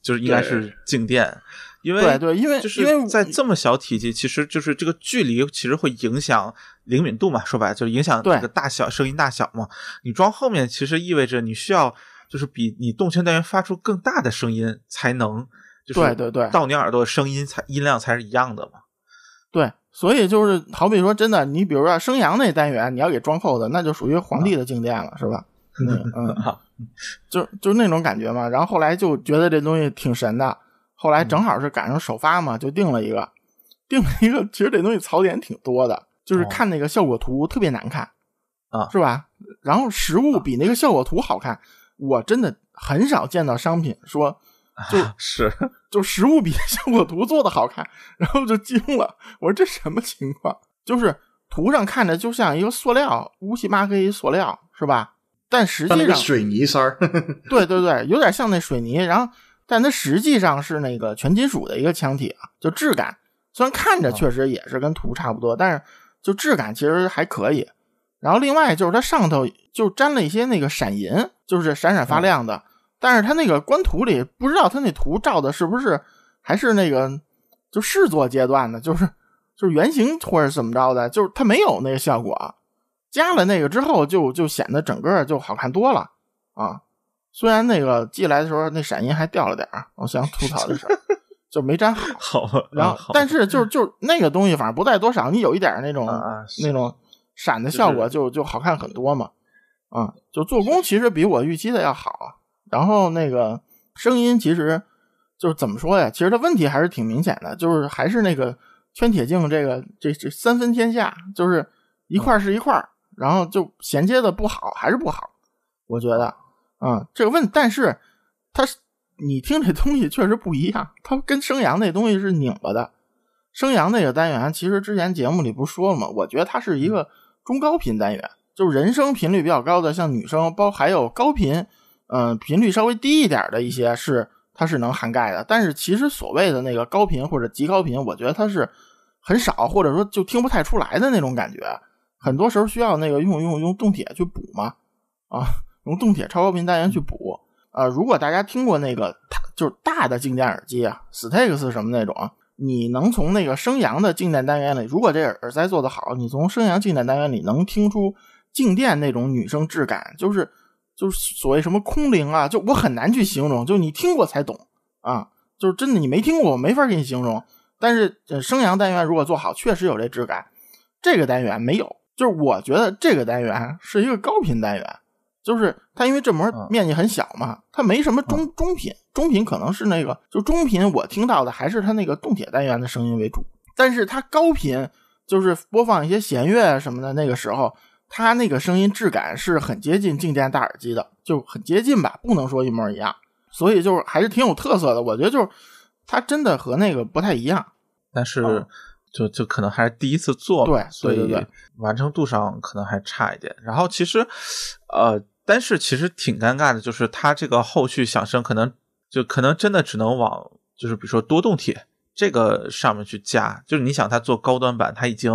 就是应该是静电，因为对对，因为就是在这么小体积，其实就是这个距离其实会影响灵敏度嘛，说白了就是影响这个大小声音大小嘛。你装后面其实意味着你需要就是比你动圈单元发出更大的声音才能，就是对对对到你耳朵的声音才音量才是一样的嘛。对，所以就是好比说，真的，你比如说升阳那单元，你要给装后的，那就属于皇帝的静电了，是吧？嗯嗯，好，就就那种感觉嘛。然后后来就觉得这东西挺神的，后来正好是赶上首发嘛，就定了一个，定了一个。其实这东西槽点挺多的，就是哦看那个效果图特别难看啊是吧？然后实物比那个效果图好看，我真的很少见到商品说就是就实物比 (laughs) 效果图做的好看，然后就惊了，我说这什么情况？就是图上看着就像一个塑料乌漆嘛黑塑料是吧？但实际上水泥塞儿，(laughs) 对对对，有点像那水泥，然后但它实际上是那个全金属的一个腔体啊，就质感虽然看着确实也是跟图差不多，但是就质感其实还可以。然后另外就是它上头就沾了一些那个闪银，就是闪闪发亮的，但是它那个官图里不知道它那图照的是不是还是那个就试做阶段的，就是就是原型或者怎么着的，就是它没有那个效果。加了那个之后就，就显得整个就好看多了啊。虽然那个寄来的时候那闪银还掉了点儿，我想吐槽这事儿，就没粘好。(laughs) 好，然后啊，但是就是就是那个东西，反正不带多少，你有一点那种、那种闪的效果就，就好看很多嘛。啊，就做工其实比我预期的要好啊。然后那个声音其实就是怎么说呀？其实它问题还是挺明显的，就是还是那个圈铁镜这个这这三分天下，就是一块儿是一块儿，然后就衔接的不好，还是不好。我觉得，嗯，这个问，但是它是你听这东西确实不一样，它跟升阳那东西是拧巴的。升阳那个单元，其实之前节目里不是说了吗？我觉得它是一个中高频单元，就是人声频率比较高的，像女生，包还有高频，嗯，频率稍微低一点的一些是它是能涵盖的。但是其实所谓的那个高频或者极高频，我觉得它是很少，或者说就听不太出来的那种感觉。很多时候需要那个用用用动铁去补嘛，啊，(laughs) 用动铁超高频单元去补。啊，如果大家听过那个就是大的静电耳机啊，Stax 什么那种。你能从那个声扬的静电单元里，如果这耳塞做得好，你从声扬静电单元里能听出静电那种女声质感，就是就是所谓什么空灵啊，就我很难去形容，就你听过才懂啊，就是真的你没听过，我没法给你形容。但是声扬单元如果做好，确实有这质感。这个单元没有，就是我觉得这个单元是一个高频单元。就是它，因为这膜面积很小嘛，它没什么中中频，中频可能是那个，就中频我听到的还是它那个动铁单元的声音为主，但是它高频就是播放一些弦乐什么的，那个时候它那个声音质感是很接近静电大耳机的，就很接近吧，不能说一模一样，所以就是还是挺有特色的，我觉得就是它真的和那个不太一样，但是就就可能还是第一次做，对，所以完成度上可能还差一点，然后其实呃。但是其实挺尴尬的，就是它这个后续响声可能就可能真的只能往就是比如说多动铁这个上面去加，就是你想它做高端版，它已经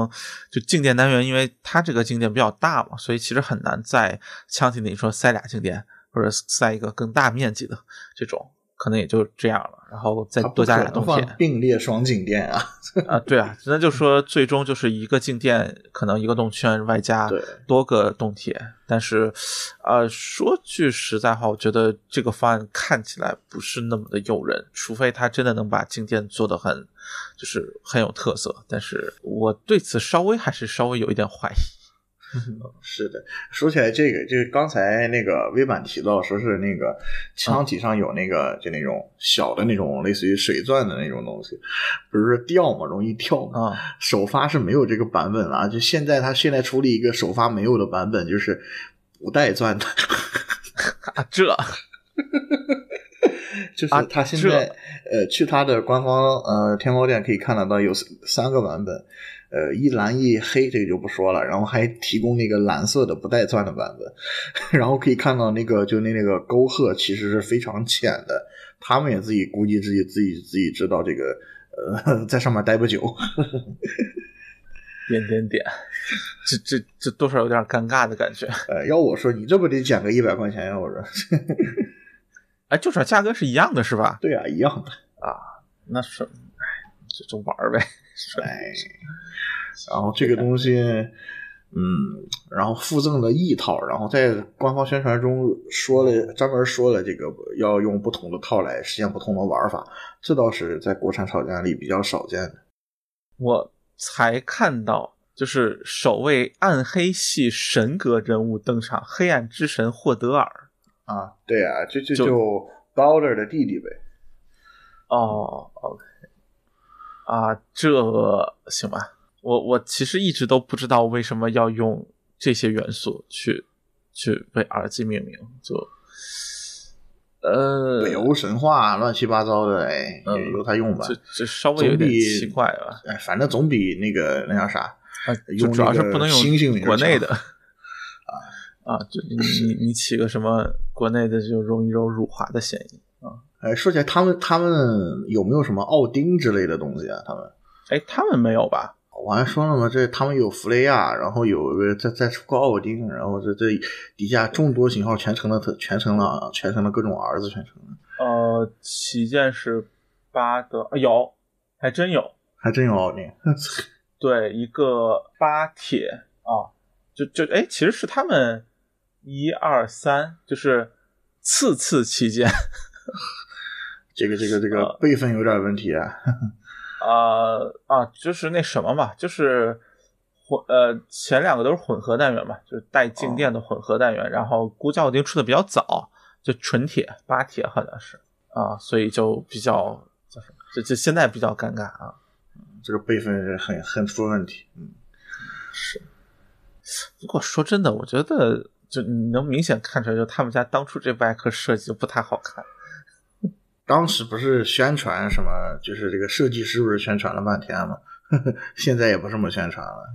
就静电单元，因为它这个静电比较大嘛，所以其实很难在腔体里说塞俩静电或者塞一个更大面积的这种。可能也就这样了，然后再多加俩动铁，并列双静电啊啊，对啊，那就说最终就是一个静电，可能一个动圈外加多个动铁，但是，呃，说句实在话，我觉得这个方案看起来不是那么的诱人，除非他真的能把静电做得很，就是很有特色，但是我对此稍微还是稍微有一点怀疑。(laughs) 是的，说起来这个，就是刚才那个微版提到，说是那个腔体上有那个就那种小的那种类似于水钻的那种东西，不是说掉嘛，容易跳嘛。首发是没有这个版本了，就现在他现在出了一个首发没有的版本，就是不带钻的。这，(laughs) 就是他现在呃，去他的官方呃天猫店可以看得到有三个版本。呃，一蓝一黑，这个就不说了。然后还提供那个蓝色的不带钻的版本，(laughs) 然后可以看到那个就那那个沟壑其实是非常浅的。他们也自己估计自己自己自己知道这个，呃，(laughs) 在上面待不久。点点点，这这这多少有点尴尬的感觉。呃，要我说，你这不得减个一百块钱呀？我说，哎，就是价格是一样的，是吧？对啊，一样的啊。那是，哎，这就玩呗。哎，然后这个东西，嗯，然后附赠了一套，然后在官方宣传中说了，专门说了这个要用不同的套来实现不同的玩法，这倒是在国产厂家里比较少见的。我才看到，就是首位暗黑系神格人物登场，黑暗之神霍德尔啊，对啊，就就就 Bowler 的弟弟呗。哦，OK。啊，这行吧。我我其实一直都不知道为什么要用这些元素去去为耳机命名，就呃北欧神话乱七八糟的，哎，由他用吧。这这稍微有点奇怪吧？哎，反正总比那个那叫啥，就主要是不能用国内的啊啊，就你你你起个什么国内的，就容易有辱华的嫌疑啊。哎，说起来，他们他们有没有什么奥丁之类的东西啊？他们，哎，他们没有吧？我还说了嘛，这他们有弗雷亚，然后有个再再出个奥丁，然后这这底下众多型号全成了全成了全成了各种儿子全成了。呃，旗舰是巴德，有，还真有，还真有奥丁。(laughs) 对，一个巴铁啊，就就哎，其实是他们一二三，就是次次旗舰。(laughs) 这个这个这个辈分有点问题啊！啊啊，就是那什么嘛，就是混呃前两个都是混合单元嘛，就是带静电的混合单元，然后估计奥丁出的比较早，就纯铁八铁好像是啊，所以就比较叫什么，就就现在比较尴尬啊，这个辈分很很出问题，嗯，是。不过说真的，我觉得就你能明显看出来，就他们家当初这外壳设计就不太好看。当时不是宣传什么，就是这个设计师不是宣传了半天吗？(laughs) 现在也不这么宣传了。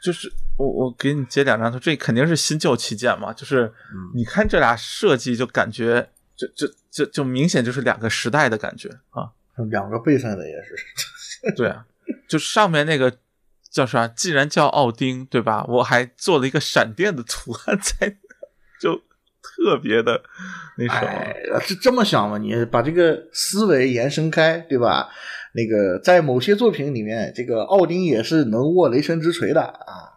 就是我我给你截两张图，这肯定是新旧旗舰嘛，就是嗯你看这俩设计就感觉就就就就明显就是两个时代的感觉啊，两个备份的也是。(laughs) 对啊，就上面那个叫啥？既然叫奥丁，对吧？我还做了一个闪电的图案在，(laughs) 就特别的那什么。哎，这这么想嘛，你把这个思维延伸开，对吧？那个在某些作品里面，这个奥丁也是能握雷神之锤的啊。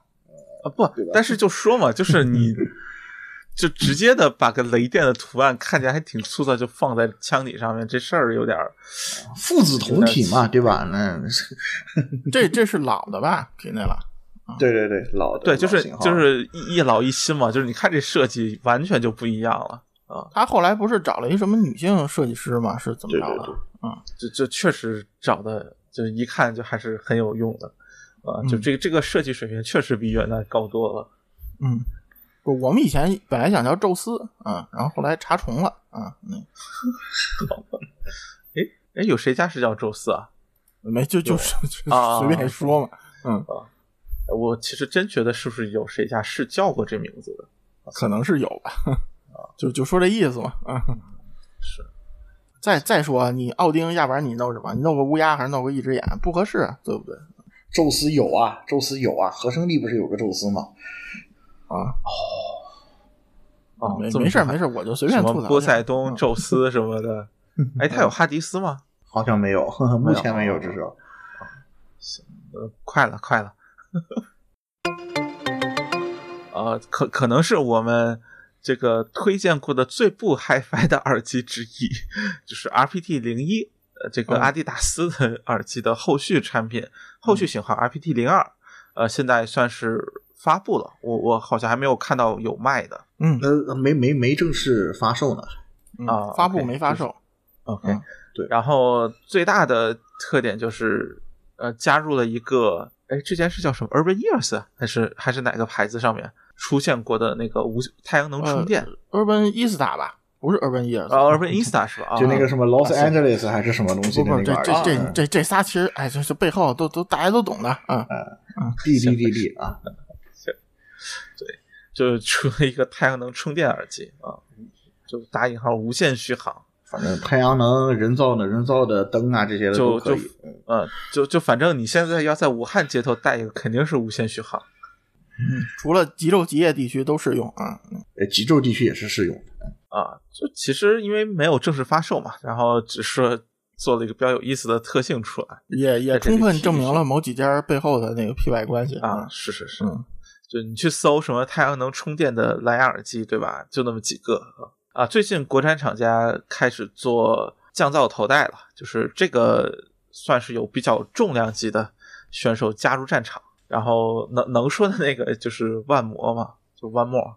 啊不对吧，但是就说嘛，就是你 (laughs) 就直接的把个雷电的图案看起来还挺粗糙，就放在枪底上面，这事儿有点父子同体嘛，对吧？那 (laughs) 这这是老的吧？给那了。对对对，老的对，就是就是一一老一新嘛，就是你看这设计完全就不一样了啊，他后来不是找了一什么女性设计师嘛？是怎么着的？对对对。就就确实找的就一看就还是很有用的啊，就嗯。这个这个设计水平确实比原来高多了。嗯，不，我们以前本来想叫宙斯，啊，然后后来查重了，啊，嗯，(laughs) 哎，有谁家是叫宙斯啊？没就就是就啊随便说嘛，嗯，我其实真觉得是不是有谁家是叫过这名字的？可能是有吧，就就说这意思嘛，啊，是。再再说你奥丁，要不然你弄什么？你弄个乌鸦还是弄个一只眼？不合适，啊对不对？宙斯有啊，宙斯有啊，合生力不是有个宙斯吗？啊，哦，没这么说没事没事，我就随便什吐槽。么波塞冬、宙斯什么的。(laughs) 哎，他有哈迪斯吗？好像没有，呵 (laughs) 呵目前没有，至少。呃，快了，快了。呃，(laughs) 可可能是我们这个推荐过的最不 HiFi 的耳机之一，就是 RPT 零一，呃，这个嗯阿迪达斯的耳机的后续产品，后续型号 RPT 零二，呃，现在算是发布了，我我好像还没有看到有卖的。嗯呃，没没没正式发售呢。嗯啊发布没发售，OK，、嗯对然后最大的特点就是，呃，加入了一个，哎，之前是叫什么？Urban Ears 啊还是还是哪个牌子上面出现过的那个无太阳能充电？Urban Ista 吧，不是 Urban Ears，啊、u r b a n Insta 是吧？啊就那个什么 Los 啊是。Angeles 还是什么东西不不，的那个这这这这这仨其实，哎，这这背后都都大家都懂的，啊，，D D D D 啊，对就出了一个太阳能充电耳机啊，就打引号无限续航，反正太阳能、人造的、人造的灯啊这些的就就都可以。嗯呃，就就反正你现在要在武汉街头带一个，肯定是无线续航。嗯除了极昼极夜地区都适用啊。嗯呃，极昼地区也是适用的。啊，就其实因为没有正式发售嘛，然后只是做了一个比较有意思的特性出来也也充分证明了某几家背后的那个 P Y 关系啊，。是是是，嗯就你去搜什么太阳能充电的蓝牙耳机，对吧？就那么几个啊。最近国产厂家开始做降噪头戴了，就是这个算是有比较重量级的选手加入战场。然后能能说的那个就是万魔嘛，就 One More，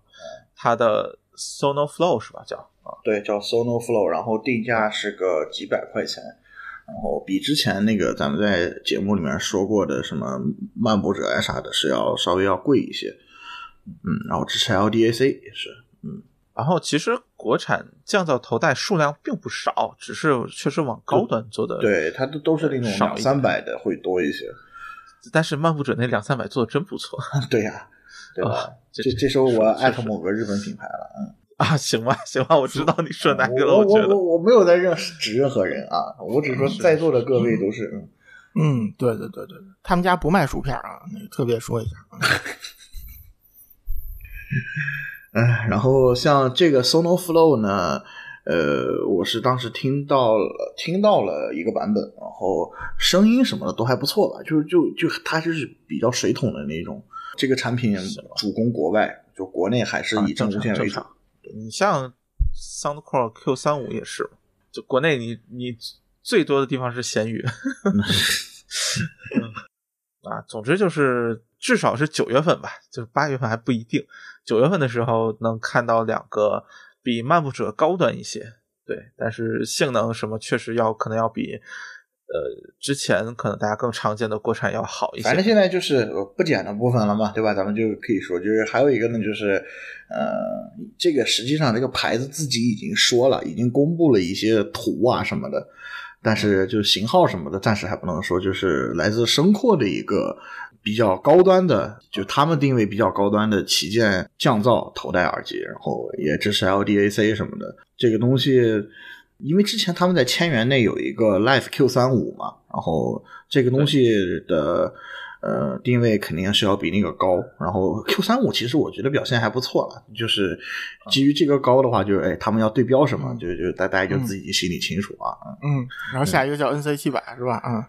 它的 Sono Flow 是吧？叫啊，对，叫 Sono Flow，然后定价是个几百块钱，然后比之前那个咱们在节目里面说过的什么漫步者呀啥的，是要稍微要贵一些。嗯，然后支持 LDAC 也是，然后其实国产降噪头戴数量并不少，只是确实往高端做的。，对，它都都是那种两三百的会多一些。但是漫步者那两三百做的真不错 (laughs) 对呀、对吧？啊这这这时候我艾特某个日本品牌了，嗯，啊！行吧，行吧，我知道你说哪个了，我觉得我我我没有在任指任何人啊，我只是说在座的各位都是，嗯嗯，对对对对，对他们家不卖薯片啊，那个特别说一下。(laughs) 哎，然后像这个 Sono Flow 呢，呃，我是当时听到了听到了一个版本，然后声音什么的都还不错吧，就是就就它就是比较水桶的那种。这个产品主攻国外，就国内还是啊以正无线为主。你像 SoundCore Q 三五也是，就国内你你最多的地方是闲鱼。(laughs) 啊，总之就是至少是九月份吧，就是八月份还不一定。九月份的时候能看到两个比漫步者高端一些，对，但是性能什么确实要可能要比呃之前可能大家更常见的国产要好一些。反正现在就是不减的部分了嘛，对吧？咱们就可以说，就是还有一个呢，就是呃，这个实际上这个牌子自己已经说了，已经公布了一些图啊什么的，但是就型号什么的暂时还不能说，就是来自声阔的一个比较高端的，就他们定位比较高端的旗舰降噪头戴耳机，然后也支持 LDAC 什么的。这个东西，因为之前他们在千元内有一个 Life Q 三五嘛，然后这个东西的呃定位肯定是要比那个高。然后 Q 三五其实我觉得表现还不错了，就是基于这个高的话，就是哎他们要对标什么，就就大大家就自己心里清楚啊。嗯，然后下一个叫 NC 七百是吧？嗯。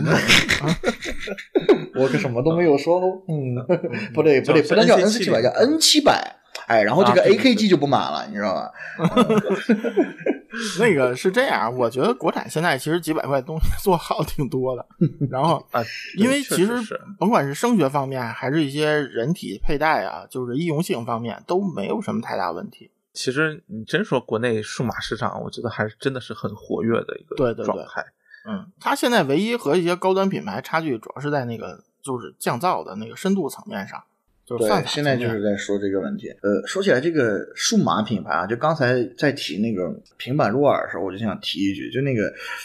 (laughs) 我可什么都没有说哦，嗯，(laughs) 不对不对，不能叫 N 七百，叫 N 七百，哎，然后这个 AKG 就不满了，你知道吧？(laughs) 那个是这样，我觉得国产现在其实几百块东西做好挺多的，然后啊，因为其实甭管是声学方面，还是一些人体佩戴啊，就是易用性方面都没有什么太大问题。其实你真说国内数码市场，我觉得还是真的是很活跃的一个状态。嗯，它现在唯一和一些高端品牌差距，主要是在那个就是降噪的那个深度层面上。对，现在就是在说这个问题。呃，说起来这个数码品牌啊，就刚才在提那个平板入耳的时候，我就想提一句，就那个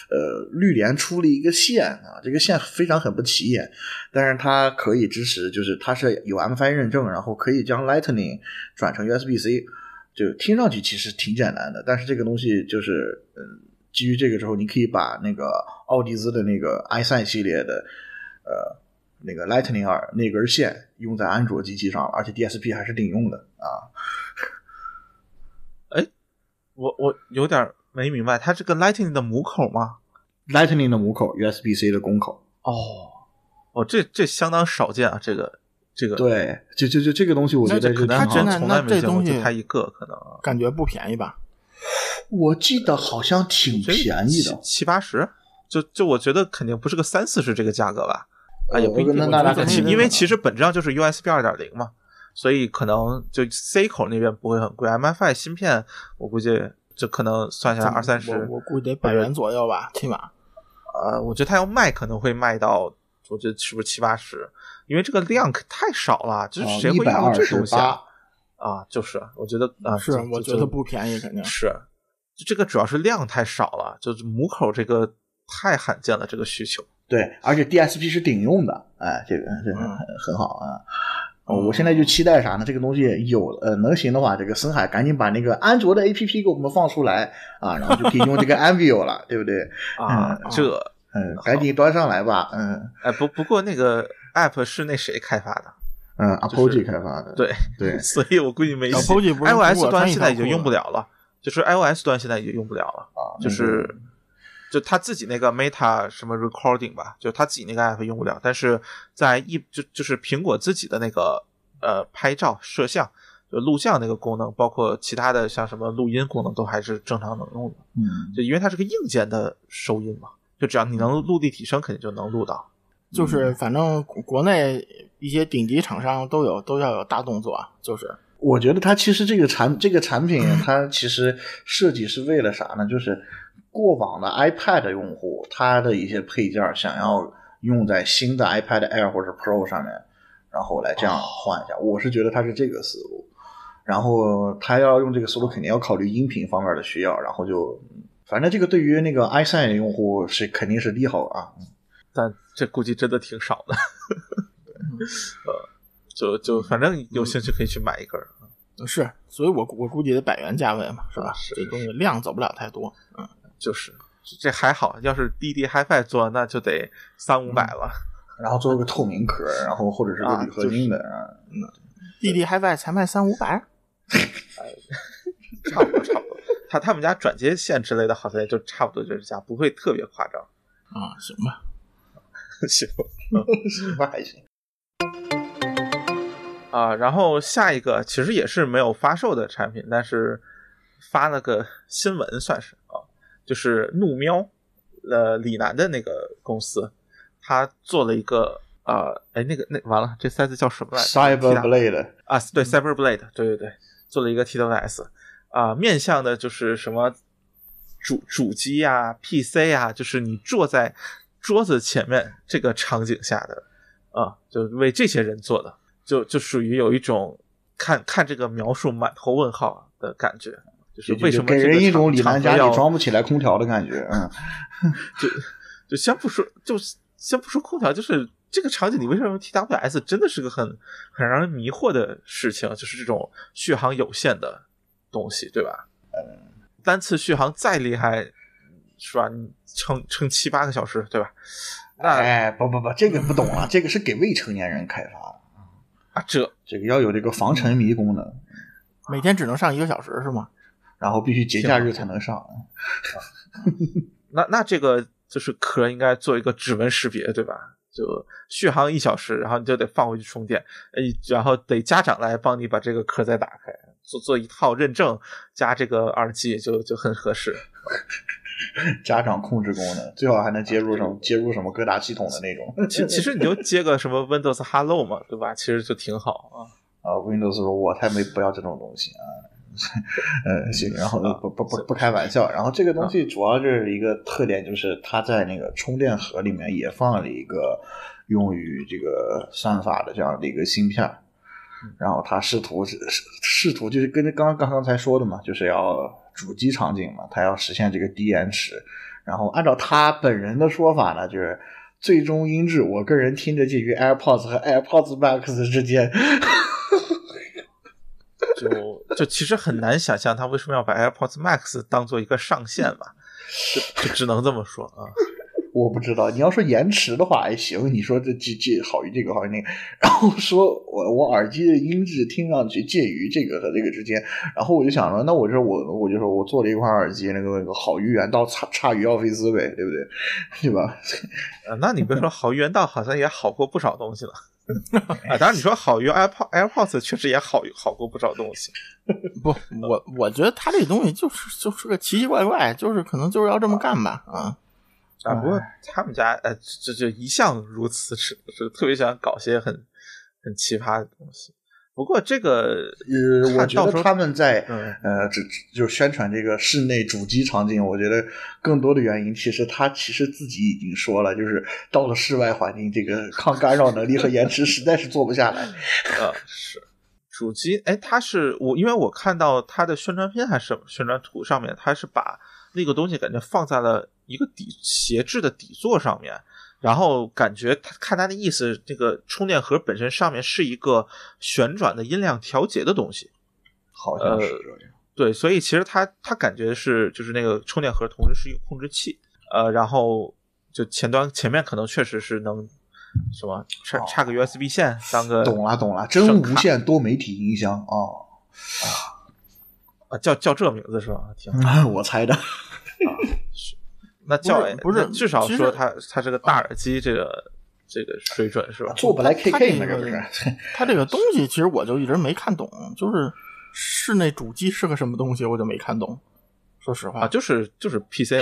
呃，绿联出了一个线啊，这个线非常很不起眼，但是它可以支持，就是它是有 MFI 认证，然后可以将 Lightning 转成 USB-C，就听上去其实挺简单的，但是这个东西就是嗯。基于这个之后，你可以把那个奥迪兹的那个 i s i 系列的呃那个 Lightning 二那根线用在安卓机器上了，而且 DSP 还是顶用的啊。哎，我我有点没明白，它这个 Lightning 的母口吗？Lightning 的母口，USB-C 的公口。哦，哦，这这相当少见啊，这个这个。对，就就就这个东西，我觉得它真的那这东西它一个可能感觉不便宜吧。我记得好像挺便宜的，七八十，就就我觉得肯定不是个三四十这个价格吧，啊也不一定，因为其实本质上就是 USB 二点零嘛，所以可能就 C 口那边不会很贵，MFI 芯片我估计就可能算下来二三十，我估计得百元左右吧，起码，呃，我觉得它要卖可能会卖到，我觉得是不是七八十，因为这个量太少了，就是谁会用这东西啊？啊，就是我觉得啊，是我觉得不便宜，肯定是。就这个主要是量太少了，就是母口这个太罕见了，这个需求。对，而且 DSP 是顶用的，哎，这个这个很很好啊。我现在就期待啥呢？这个东西有呃能行的话，这个森海赶紧把那个安卓的 APP 给我们放出来啊，然后就可以用这个 Ambio 了，对不对？啊，这嗯，赶紧端上来吧，嗯。哎，不不过那个 App 是那谁开发的？嗯，Apogee 开发的。对对，(laughs) 所以我估计没 (laughs) iOS 端现在已经用不了了。就是 iOS 端现在已经用不了了啊，就是就他自己那个 Meta 什么 Recording 吧，就他自己那个 app 用不了，但是在一就就是苹果自己的那个呃拍照摄像就录像那个功能，包括其他的像什么录音功能都还是正常能用的。嗯，就因为它是个硬件的收音嘛，就只要你能录立体声，肯定就能录到。就是反正国内一些顶级厂商都有都要有大动作，就是。我觉得它其实这个产这个产品，它其实设计是为了啥呢？就是过往的 iPad 用户，他的一些配件想要用在新的 iPad Air 或者 Pro 上面，然后来这样换一下。我是觉得它是这个思路。然后他要用这个思路，肯定要考虑音频方面的需要。然后就反正这个对于那个 iSign 用户是肯定是利好啊。但这估计真的挺少的。呃。就就反正有兴趣可以去买一根儿，是，所以我我估计得百元价位嘛，是吧？是，这东西量走不了太多，嗯，就是这还好，要是滴滴 HiFi 做，那就得三五百了，然后做个透明壳，然后或者是个铝合金的，嗯，D D HiFi 才卖三五百，(laughs) 差不多差不多，他他们家转接线之类的，好像也就差不多这价，不会特别夸张，啊，行吧，(laughs) 行，(laughs) 行吧，还行。啊，然后下一个其实也是没有发售的产品，但是发了个新闻算是啊，就是怒喵，呃，李楠的那个公司，他做了一个啊，哎，那个那完了，这三字叫什么来着？Cyberblade 啊，对，Cyberblade，对对对，做了一个 TWS 啊，面向的就是什么主主机啊、PC 啊，就是你坐在桌子前面这个场景下的啊，就为这些人做的。就就属于有一种看看这个描述满头问号的感觉，就是为什么给人一种李楠家里装不起来空调的感觉？嗯，(laughs) 就就先不说，就先不说空调，就是这个场景你为什么用 TWS 真的是个很很让人迷惑的事情，就是这种续航有限的东西，对吧？嗯，单次续航再厉害，是吧？你撑撑七八个小时，对吧？那哎，不不不，这个不懂啊，这个是给未成年人开发的啊，这这个要有这个防沉迷功能，每天只能上一个小时是吗？然后必须节假日才能上。(laughs) 那那这个就是壳应该做一个指纹识别，对吧？就续航一小时，然后你就得放回去充电，呃，然后得家长来帮你把这个壳再打开，做做一套认证加这个耳机就就很合适。(laughs) (laughs) 家长控制功能最好还能接入什么接入什么各大系统的那种。其其实你就接个什么 Windows Hello 嘛，对吧？其实就挺好啊。(laughs) 啊，Windows 说我才没不要这种东西啊。呃，行，然后不不不不开玩笑，然后这个东西主要是一个特点，就是它在那个充电盒里面也放了一个用于这个算法的这样的一个芯片，然后它试图试试图就是跟刚刚刚才说的嘛，就是要主机场景嘛，它要实现这个低延迟，然后按照他本人的说法呢，就是最终音质，我个人听着介于 AirPods 和 AirPods Max 之间。就就其实很难想象他为什么要把 AirPods Max 当做一个上限吧，就就只能这么说啊。我不知道，你要说延迟的话还行，你说这这这好于这个好于那个，然后说我我耳机的音质听上去介于这个和这个之间，然后我就想了，那我这我我就说我做了一款耳机，那个那个好于原道差差于奥菲斯呗，对不对？(laughs) 对吧？啊，那你别说好于原道好像也好过不少东西了。(laughs) 啊，当然你说好于 AirPod AirPods 确实也好好过不少东西。(laughs) 不，我我觉得他这东西就是就是个奇奇怪怪，就是可能就是要这么干吧，啊啊！不过他们家呃，这这一向如此，是是特别喜欢搞些很很奇葩的东西。不过这个呃，我觉得他们在呃，只就宣传这个室内主机场景，我觉得更多的原因，其实他其实自己已经说了，就是到了室外环境，这个 (laughs) 抗干扰能力和延迟实在是做不下来。呃，是主机，哎，他是我，因为我看到他的宣传片还是宣传图上面，他是把那个东西感觉放在了一个底斜置的底座上面。然后感觉他看他的意思，这个充电盒本身上面是一个旋转的音量调节的东西，好像是这样。对，所以其实他他感觉是就是那个充电盒同时是一个控制器，呃，然后就前端前面可能确实是能什么插插个 USB 线当个懂了懂了，真无线多媒体音箱啊啊啊叫叫这名字是吧？挺 (laughs) 我猜的。(laughs) 那叫不是至少说它它是个大耳机这个这个水准是吧？做不来 KK 嘛，这不是？(laughs) 它这个东西其实我就一直没看懂，就是室内主机是个什么东西，我就没看懂。说实话啊，就是就是 PC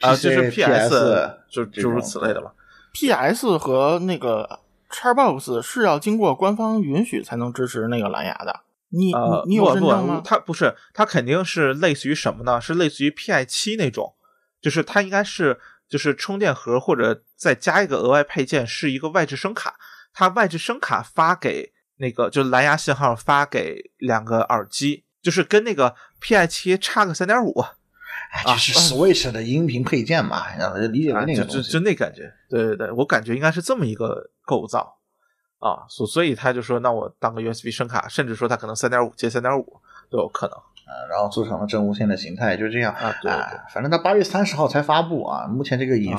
啊，就是 PS 就诸如此类的嘛。PS 和那个 Xbox 是要经过官方允许才能支持那个蓝牙的。你你有认证吗？它不是，它肯定是类似于什么呢？是类似于 PI 七那种。就是它应该是就是充电盒或者再加一个额外配件，是一个外置声卡。它外置声卡发给那个就蓝牙信号发给两个耳机，就是跟那个 PI 七差个三点五，就是 Switch 的音频配件嘛，然后就理解为那个就就那感觉。对对对，我感觉应该是这么一个构造啊，所所以他就说，那我当个 USB 声卡，甚至说它可能三点五接三点五都有可能。呃，然后做成了真无线的形态，就这样啊。对，反正他八月三十号才发布啊。目前这个营，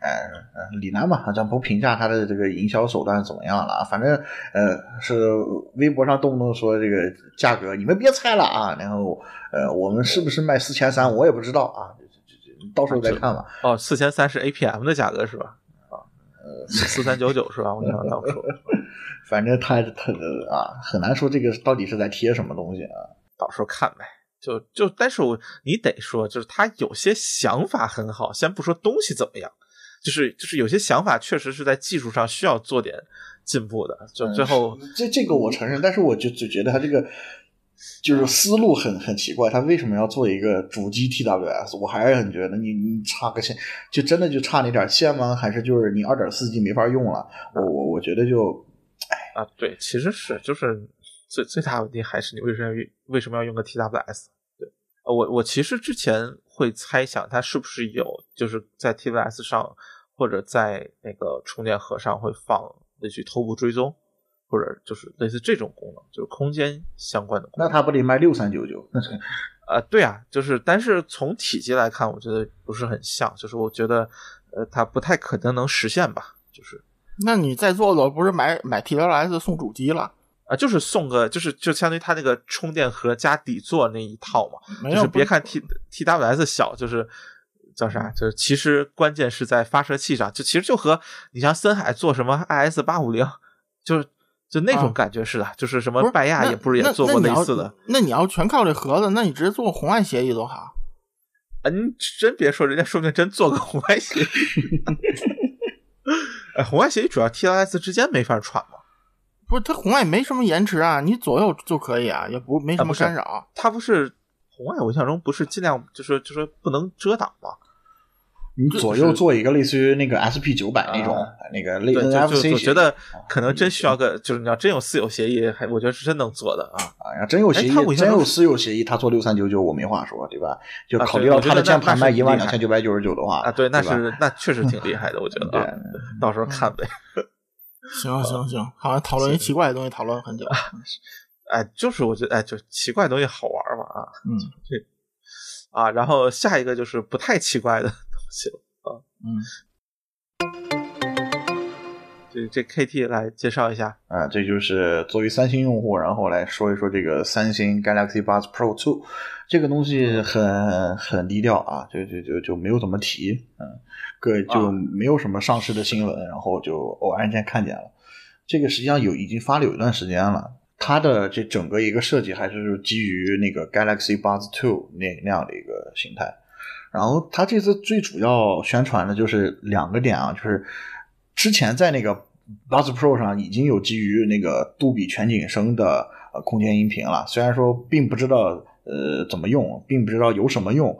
呃，李楠嘛，咱不评价他的这个营销手段怎么样了啊。反正呃，是微博上动不动说这个价格，你们别猜了啊。然后呃，我们是不是卖四千三，我也不知道啊。到时候再看吧。哦，四千三是 APM 的价格是吧？啊，呃，四三九九是吧？我听他们说。反正他他啊，很难说这个到底是在贴什么东西啊。到时候看呗，就就，但是我你得说，就是他有些想法很好，先不说东西怎么样，就是就是有些想法确实是在技术上需要做点进步的。就最后这这个我承认，但是我就就觉得他这个就是思路很很奇怪，他为什么要做一个主机 TWS？我还是很觉得你你差个线，就真的就差那点线吗？还是就是你二点四 G 没法用了？我我我觉得就哎啊，对，其实是就是。最最大问题还是你为什么要为什么要用个 TWS？对，我我其实之前会猜想它是不是有就是在 TWS 上或者在那个充电盒上会放类似于头部追踪，或者就是类似这种功能，就是空间相关的功能。那它不得卖六三九九？那是 (laughs) 呃，对啊，就是，但是从体积来看，我觉得不是很像，就是我觉得，呃，它不太可能能实现吧，就是那你在座的不是买买 TWS 送主机了？啊、就是送个，就是就相当于它那个充电盒加底座那一套嘛，没有，就是别看 T TWS 小，就是叫啥，就是其实关键是在发射器上，就其实就和你像森海做什么 IS 八五零，就是就那啊种感觉似的，就是什么拜亚也不是也做过类似的。那你要全靠这盒子，那你直接做个红外协议多好。啊，你真别说，人家说不定真做个红外协议。(laughs) (laughs) 哎，红外协议主要 TLS 之间没法传嘛，不是，它红外没什么延迟啊，你左右就可以啊，也不没什么啊不是干扰。它不是红外，我印象中不是尽量就是就是不能遮挡吗？你左右做一个类似于那个 SP 九百那种啊那个类对，就我觉得可能真需要个，就是你要真有私有协议，还我觉得是真能做的啊。啊，要真有协议哎他我印，象中真有私有协议，他做六三九九，我没话说，对吧？就啊考虑到他的键盘卖一万两千九百九十九的话啊，对，那是那确实挺厉害的，我觉得啊。到时候看呗。(laughs) 行行行，好像讨论一奇怪的东西讨论了很久。哎，就是我觉得，哎，就奇怪的东西好玩嘛啊。嗯这啊，然后下一个就是不太奇怪的东西了啊。嗯，这这 KT 来介绍一下。啊，这就是作为三星用户，然后来说一说这个三星 Galaxy Buds Pro 2这个东西很很低调啊，就就就就没有怎么提，嗯，个就啊没有什么上市的新闻，然后就偶然间看见了。这个实际上有已经发了有一段时间了，它的这整个一个设计还是基于那个 Galaxy Buds 2那那样的一个形态。然后它这次最主要宣传的就是两个点啊，就是之前在那个 Buds Pro 上已经有基于那个杜比全景声的呃空间音频了，虽然说并不知道呃怎么用，并不知道有什么用，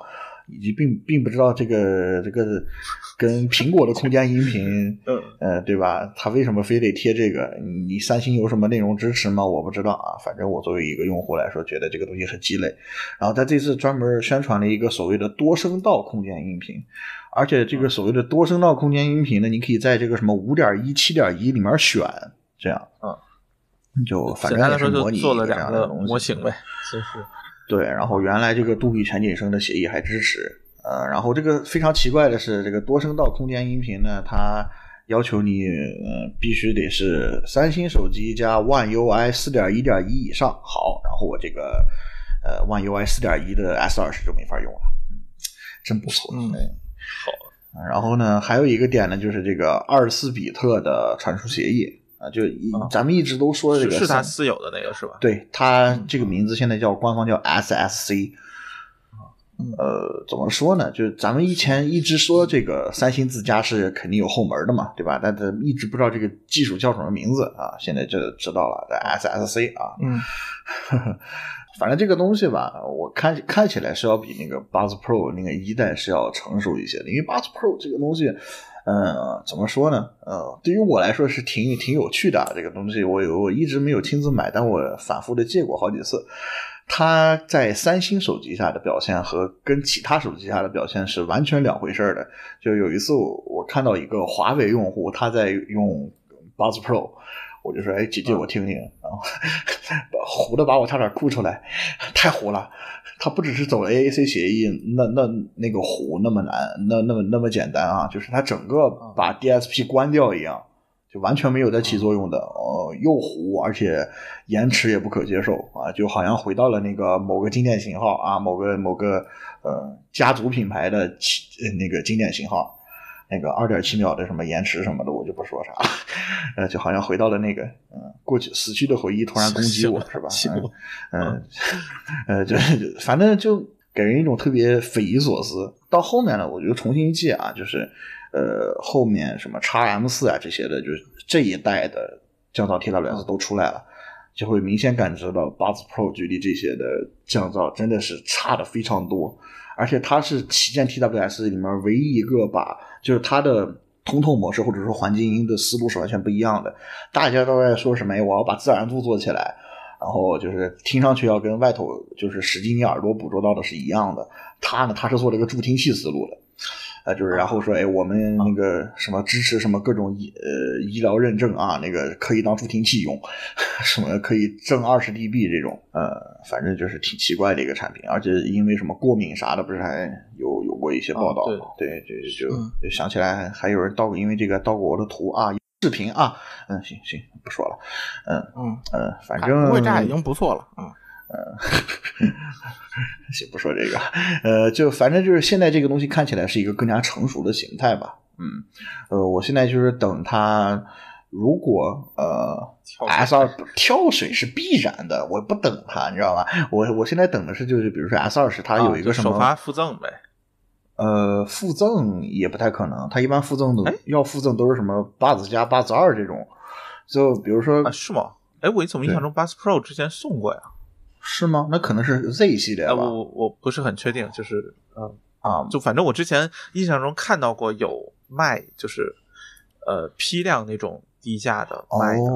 以及并并不知道这个这个跟苹果的空间音频，(laughs) 嗯呃，对吧？它为什么非得贴这个？你三星有什么内容支持吗？我不知道啊。反正我作为一个用户来说，觉得这个东西很鸡肋。然后他这次专门宣传了一个所谓的多声道空间音频，而且这个所谓的多声道空间音频呢，你可以在这个什么五点一、七点一里面选，这样，嗯，就反正也是模拟就做了这两个模型呗，就是对，然后原来这个杜比全景声的协议还支持，呃，然后这个非常奇怪的是，这个多声道空间音频呢，它要求你呃必须得是三星手机加 One UI 四点一点一以上。好，然后我这个呃 One UI 四点一的 S 二十就没法用了，嗯，真不错，嗯哎好。然后呢，还有一个点呢，就是这个二十四比特的传输协议啊，就一、啊咱们一直都说这个是是他私有的那个是吧？对它这个名字现在叫官方叫 SSC。嗯呃，怎么说呢？就是咱们以前一直说这个三星自家是肯定有后门的嘛，对吧？但是一直不知道这个技术叫什么名字啊，现在就知道了，SSC 啊。嗯，(laughs) 反正这个东西吧，我看看起来是要比那个 Buds Pro 那个一代是要成熟一些的，因为 Buds Pro 这个东西，呃，怎么说呢？呃，对于我来说是挺挺有趣的啊，这个东西我有我一直没有亲自买，但我反复的借过好几次。它在三星手机下的表现和跟其他手机下的表现是完全两回事儿的。就有一次我我看到一个华为用户他在用 Buds Pro，我就说：“哎，姐姐，我听听。”然后糊的把我差点哭出来，太糊了。他不只是走 AAC 协议，那那那个糊那么难，那那么那么简单啊，就是他整个把 DSP 关掉一样，就完全没有在起作用的。呃，又糊，而且延迟也不可接受啊，就好像回到了那个某个经典型号啊，某个某个呃家族品牌的呃那个经典型号。那个二点七秒的什么延迟什么的，我就不说啥了，(laughs) 呃，就好像回到了那个，嗯、过去死去的回忆突然攻击我，是吧？(laughs) 行嗯，嗯 (laughs) 呃，就就反正就给人一种特别匪夷所思。到后面呢，我就重新记啊，就是呃，后面什么 x M 四啊这些的，就是这一代的降噪 TWS 都出来了。就会明显感知到 Buds Pro 距离这些的降噪真的是差的非常多，而且它是旗舰 TWS 里面唯一一个把就是它的通透模式或者说环境音的思路是完全不一样的。大家都在说什么？哎，我要把自然度做起来，然后就是听上去要跟外头就是实际你耳朵捕捉到的是一样的。它呢，它是做了一个助听器思路的。呃，就是然后说，哎，我们那个什么支持什么各种医呃医疗认证啊，那个可以当助听器用，(laughs) 什么可以挣二十 dB 这种，呃，反正就是挺奇怪的一个产品，而且因为什么过敏啥的，不是还有有过一些报道吗？对，就就就想起来还有人盗，因为这个盗过我的图啊，视频啊，嗯，行行，不说了，嗯嗯嗯，反正不会炸已经不错了，嗯。呃，(laughs) 先不说这个，呃，就反正就是现在这个东西看起来是一个更加成熟的形态吧，嗯，呃，我现在就是等它，如果呃 S 二跳水是必然的，我不等它，你知道吧？我我现在等的是就是比如说 S 二十它有一个什么首发附赠呗，呃，附赠也不太可能，它一般附赠的要附赠都是什么八子加八子二这种，就比如说是吗？哎，我怎么印象中八子 Pro 之前送过呀？是吗？那可能是 Z 系列吧。我我不是很确定，就是嗯啊，就反正我之前印象中看到过有卖，就是呃批量那种低价的卖的。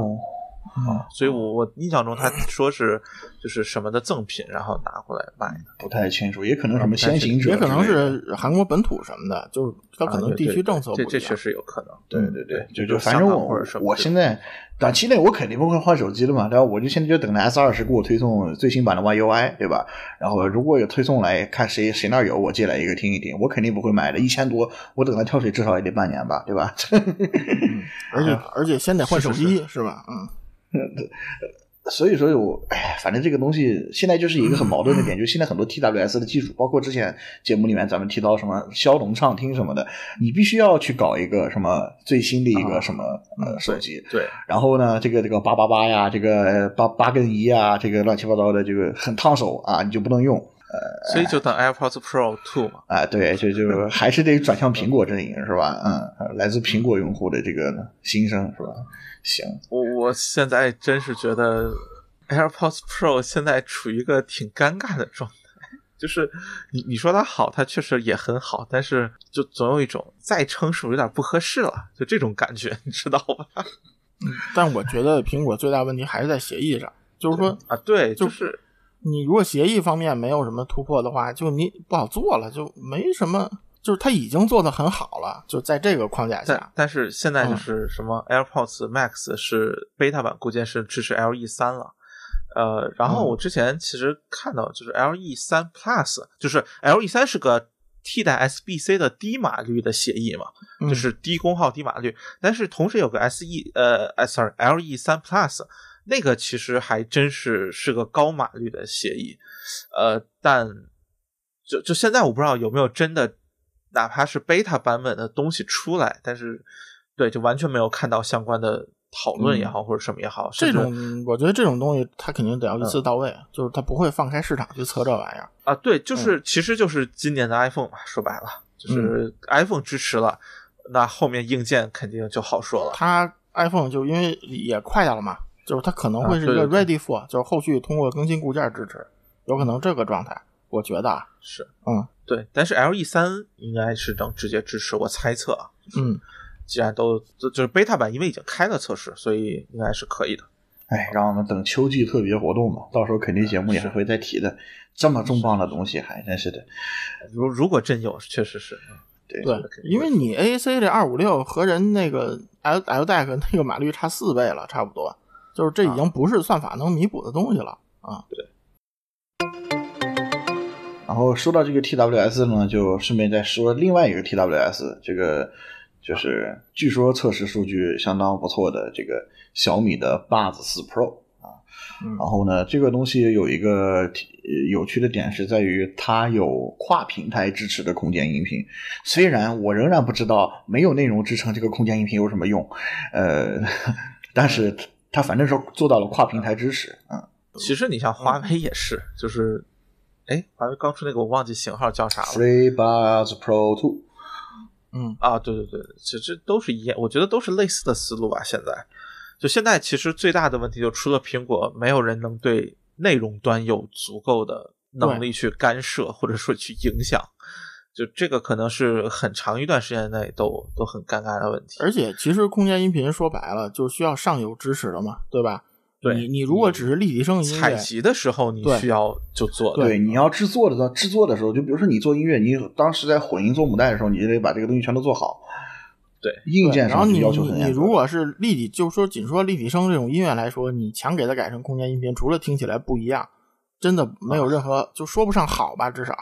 啊，所以我我印象中他说是就是什么的赠品，然后拿过来卖的，不太清楚，也可能什么先行者，也可能是韩国本土什么的，就是他可能地区政策不这这确实有可能。对对对，就就反正我我现在短期内我肯定不会换手机了嘛，然后我就现在就等着 S 二十给我推送最新版的 YUI，对吧？然后如果有推送来看谁谁那有，我借来一个听一听，我肯定不会买的，一千多，我等它跳水至少也得半年吧，对吧？(laughs) 而且而且先得换手机是吧？嗯。所以说，我哎，反正这个东西现在就是一个很矛盾的点，就是现在很多 TWS 的技术，包括之前节目里面咱们提到什么骁龙畅听什么的，你必须要去搞一个什么最新的一个什么呃手机，对，然后呢，这个这个八八八呀，这个八八跟一啊，这个乱七八糟的，这个很烫手啊，你就不能用，呃，所以就等 AirPods Pro Two 嘛，啊，对，就就 (laughs) 还是得转向苹果阵营是吧？嗯，来自苹果用户的这个心声是吧？行，我我现在真是觉得 AirPods Pro 现在处于一个挺尴尬的状态，就是你你说它好，它确实也很好，但是就总有一种再称是不是有点不合适了，就这种感觉，你知道吧？(laughs) 嗯，但我觉得苹果最大问题还是在协议上，就是说啊，对，就是你如果协议方面没有什么突破的话，就你不好做了，就没什么。就是它已经做的很好了，就在这个框架下。但是现在就是什么 AirPods Max 是 beta 版，估计是支持 LE 三了。呃，然后我之前其实看到，就是 LE 三 Plus，就是 LE 三是个替代 SBC 的低码率的协议嘛，就是低功耗低码率。但是同时有个 SE 呃，sorry LE 三 Plus，那个其实还真是是个高码率的协议。呃，但就就现在我不知道有没有真的。哪怕是 beta 版本的东西出来，但是对，就完全没有看到相关的讨论也好，或者什么也好。这种我觉得这种东西它肯定得要一次到位，就是它不会放开市场去测这玩意儿啊。对，就是其实就是今年的 iPhone 嘛，说白了就是 iPhone 支持了，那后面硬件肯定就好说了。它 iPhone 就因为也快掉了嘛，就是它可能会是一个 ready for，就是后续通过更新固件支持，有可能这个状态。我觉得啊是，嗯。对，但是 L E 三应该是能直接支持，我猜测啊。嗯，既然都就就是 beta 版，因为已经开了测试，所以应该是可以的。哎，让我们等秋季特别活动吧，到时候肯定节目也是会再提的。这么重磅的东西，还真是的。如如果真有，确实是。对对，因为你 A C 这二五六和人那个 L L deck 那个码率差四倍了，差不多，就是这已经不是算法能弥补的东西了啊。对。然后说到这个 TWS 呢，就顺便再说另外一个 TWS，这个就是据说测试数据相当不错的这个小米的 Buds 四 Pro 啊。然后呢，这个东西有一个有趣的点是在于它有跨平台支持的空间音频。虽然我仍然不知道没有内容支撑这个空间音频有什么用，呃，(laughs) 但是它反正是做到了跨平台支持。嗯，其实你像华为也是，就是。哎，华为刚出那个我忘记型号叫啥了。FreeBuds Pro Two。嗯啊，对对对，其实都是一样，我觉得都是类似的思路吧。现在，就现在其实最大的问题就除了苹果，没有人能对内容端有足够的能力去干涉或者说去影响。就这个可能是很长一段时间内都都很尴尬的问题。而且，其实空间音频说白了就需要上游支持的嘛，对吧？对你你如果只是立体声音，采集的时候你需要就做的。对，你要制作的时候，制作的时候，就比如说你做音乐，你当时在混音做母带的时候，你就得把这个东西全都做好。对硬件上你要求很严格你你如果是立体，就说仅说立体声这种音乐来说，你强给它改成空间音频，除了听起来不一样，真的没有任何就说不上好吧，至少。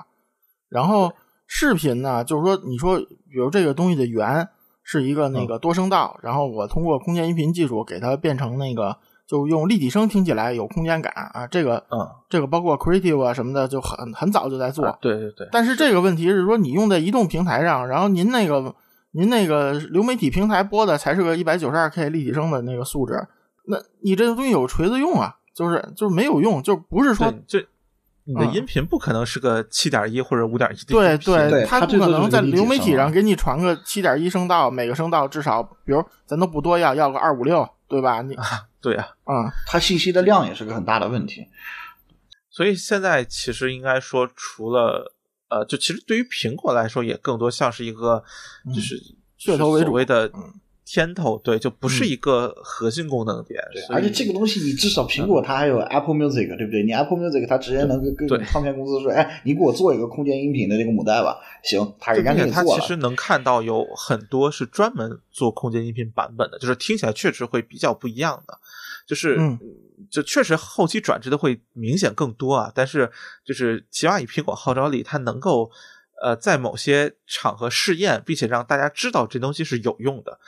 然后视频呢，就是说你说比如这个东西的源是一个那个多声道，然后我通过空间音频技术给它变成那个，就用立体声听起来有空间感啊，这个嗯，这个包括 Creative 啊什么的，就很很早就在做。啊对对对，但是这个问题是说，你用在移动平台上，然后您那个您那个流媒体平台播的才是个一百九十二 K 立体声的那个素质，那你这个东西有锤子用啊，就是就是没有用，就不是说这你的嗯。音频不可能是个七点一或者五点一的对音频对它不可能在流媒体上给你传个七点一声道，每个声道至少，比如咱都不多要，要个二五六，对吧？你对啊，啊、它信息的量也是个很大的问题。所以现在其实应该说，除了呃，就其实对于苹果来说，也更多像是一个就是嗯噱头为主的嗯天头，对，就不是嗯一个核心功能点。所以而且这个东西，你至少苹果它还有 Apple Music，对不对？你 Apple Music 它直接能跟对跟唱片公司说，哎，你给我做一个空间音频的这个母带吧，行，他对人家给你做了。其实能看到有很多是专门做空间音频版本的，就是听起来确实会比较不一样的，就是、嗯就确实后期转制的会明显更多啊。但是就是起码以苹果号召力，它能够呃在某些场合试验，并且让大家知道这东西是有用的。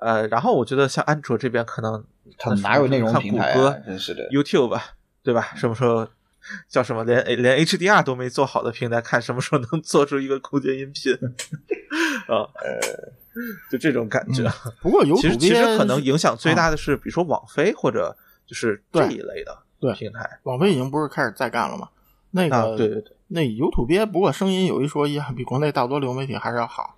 呃，然后我觉得像安卓这边可能它哪有内容看平台谷歌啊？真是的。YouTube 吧，对吧？什么时候叫什么连连 HDR 都没做好的平台，看什么时候能做出一个空间音频啊？(laughs) 呃，就这种感觉。不过有其实其实可能影响最大的是，比如说网飞或者就是这一类的对平台网飞已经不是开始在干了吗？那个、啊，对对对，那有土鳖，不过声音有一说一，比国内大多流媒体还是要好。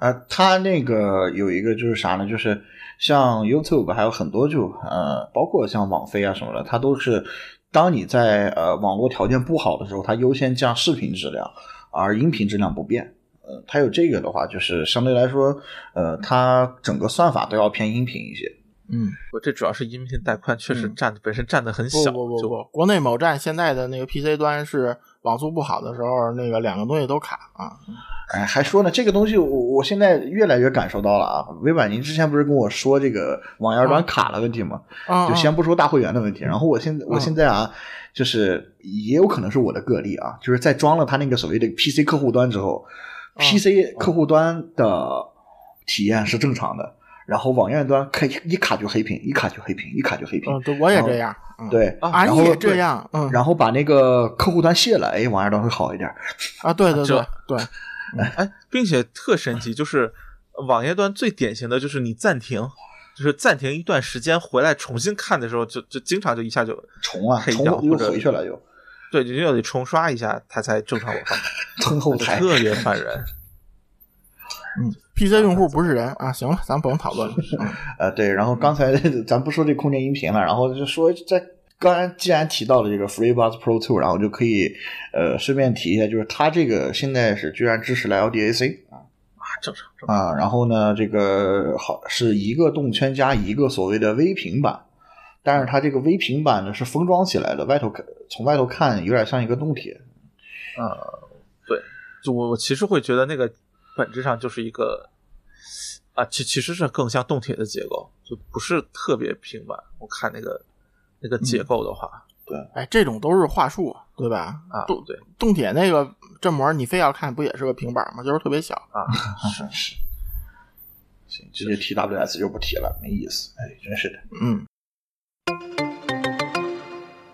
呃，它那个有一个就是啥呢？就是像 YouTube 还有很多就呃，包括像网飞啊什么的，它都是当你在呃网络条件不好的时候，它优先降视频质量，而音频质量不变。呃，它有这个的话，就是相对来说，呃，它整个算法都要偏音频一些。嗯，我这主要是音频带宽确实嗯占本身占的很小，不不不不，国内某站现在的那个 PC 端是网速不好的时候，那个两个东西都卡啊。哎，还说呢，这个东西我我现在越来越感受到了啊。微软，您之前不是跟我说这个网页端啊卡了问题吗？啊，就啊先不说大会员的问题，然后我现我嗯现在啊，就是也有可能是我的个例啊，就是在装了他那个所谓的 PC 客户端之后嗯，PC 客户端的体验是正常的，然后网页端可以一卡就黑屏，一卡就黑屏，一卡就黑屏嗯，，对，我也这样。嗯，对，啊，然后你也这样，嗯，然后把那个客户端卸了，哎，网页端会好一点。啊，对 (laughs) 对对对，哎，并且特神奇，就是网页端最典型的就是你暂停，就是暂停一段时间回来重新看的时候，就就经常就一下就重啊，黑重又掉或者回去了又，对，就又得重刷一下，它才正常往上蹭后台。特别烦人。嗯，PC 用户不是人啊。行了，咱不用讨论了。嗯呃，对，然后刚才 (laughs) 咱不说这空间音频了，然后就说在刚才既然提到了这个 FreeBuds Pro Two，然后就可以呃顺便提一下，就是它这个现在是居然支持了 LDAC 啊啊，正常正常。啊，然后呢，这个好是一个动圈加一个所谓的微平板，但是它这个微平板呢是封装起来的，外头看从外头看有点像一个动铁，呃，对，就我我其实会觉得那个本质上就是一个啊，其其实是更像动铁的结构，就不是特别平板。我看那个那个结构的话，对哎，这种都是话术，对吧？啊，动对动铁那个振膜，你非要看，不也是个平板吗？就是特别小。啊，(laughs) 是是。行，直接 TWS 就不提了，没意思。哎，真是的。嗯，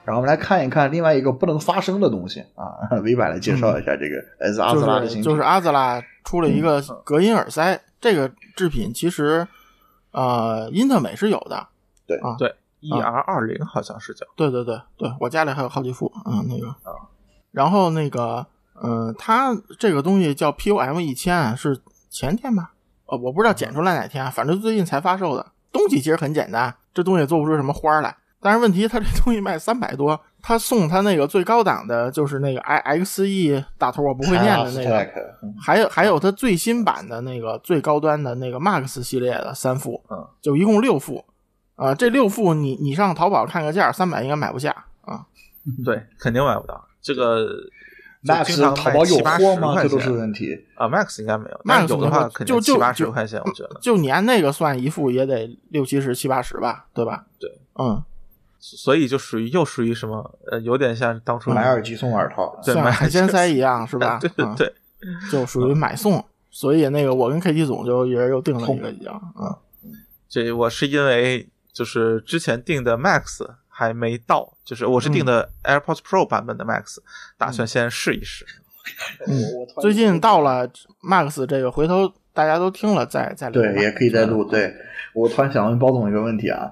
然后我们来看一看另外一个不能发声的东西啊，微版来介绍一下这个 S 阿就兹拉的新品。是就是阿兹拉出了一个隔音耳塞，这个制品其实呃，英特美是有的。对啊，对，E R 二零好像是叫对对对对，我家里还有好几副，嗯，那个，然后那个，嗯、它这个东西叫 POM 一千，是前天吧？呃，我不知道剪出来哪天，反正最近才发售的。东西其实很简单，这东西也做不出什么花儿来。但是问题，他这东西卖三百多，他送他那个最高档的，就是那个 i x e 大头我不会念的那个还有还有他最新版的那个最高端的那个 Max 系列的三副，嗯，就一共六副，啊，这六副你你上淘宝看个价，三百应该买不下啊。对，肯定买不到。这个 Max 淘宝有货吗？这都是问题啊。Max 应该没有，Max 有的话肯定七八十块钱，我觉得。就你按那个算一副也得六七十、七八十吧，对吧？对，嗯。所以就属于又属于什么？呃，有点像当初买耳机送耳套，对，买海鲜塞一样，是吧？(laughs) 对对对，就属于买送。所以那个我跟 KT 总就一人又订了一个一样，嗯。这我是因为就是之前订的 Max 还没到，就是我是订的 AirPods Pro 版本的 Max，打算先试一试。嗯，最近到了 Max 这个，回头大家都听了再再录。对，也可以再录。对我突然想问包总一个问题啊。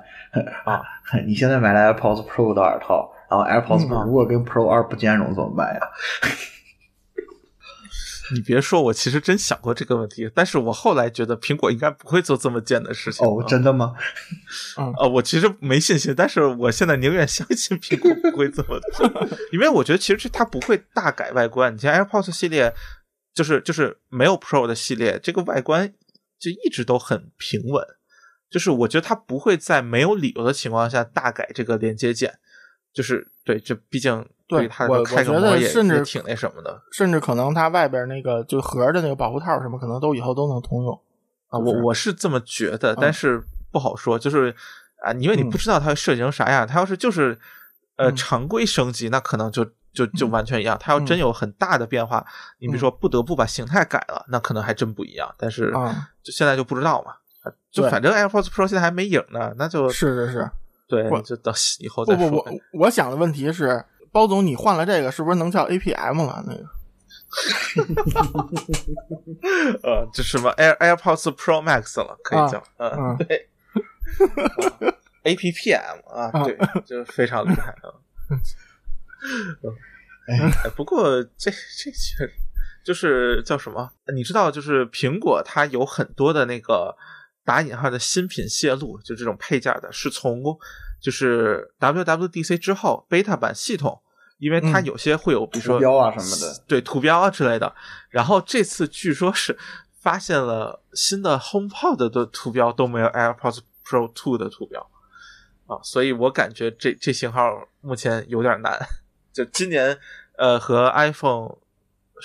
啊，(laughs) 你现在买了 AirPods Pro 的耳套，然后 AirPods Pro 如果跟 Pro 二不兼容怎么办呀？(laughs) 你别说，我其实真想过这个问题，但是我后来觉得苹果应该不会做这么贱的事情。哦，真的吗？呃，(laughs) 我其实没信心，但是我现在宁愿相信苹果不会这么做，因为我觉得其实它不会大改外观。你像 AirPods 系列，就是就是没有 Pro 的系列，这个外观就一直都很平稳。就是我觉得它不会在没有理由的情况下大改这个连接键，就是对，这毕竟对它开个模也甚至挺那什么的，甚至可能它外边那个就盒的那个保护套什么，可能都以后都能通用啊。我我是这么觉得，但是不好说，就是啊，因为你不知道它会设计成啥样。它要是就是呃常规升级，那可能就就就完全一样。它要真有很大的变化，你比如说不得不把形态改了，那可能还真不一样。但是就现在就不知道嘛。就反正 AirPods Pro 现在还没影呢，那就是是是，对，就等以后再说。不不不，我想的问题是，包总，你换了这个，是不是能叫 APM 了？那个，(laughs) 呃，这什么 Air AirPods Pro Max 了，可以叫，嗯，对，APPM 啊，对，(laughs) 就非常厉害啊。(laughs) (laughs) 哎，不过这这确实就是叫什么？你知道，就是苹果它有很多的那个。打引号的新品泄露，就这种配件的，是从就是 WWDC 之后 beta 版系统，因为它有些会有，比如说图标啊什么的，对图标啊之类的。然后这次据说是发现了新的 HomePod 的图标都没有 AirPods Pro Two 的图标啊，所以我感觉这这型号目前有点难。就今年呃和 iPhone。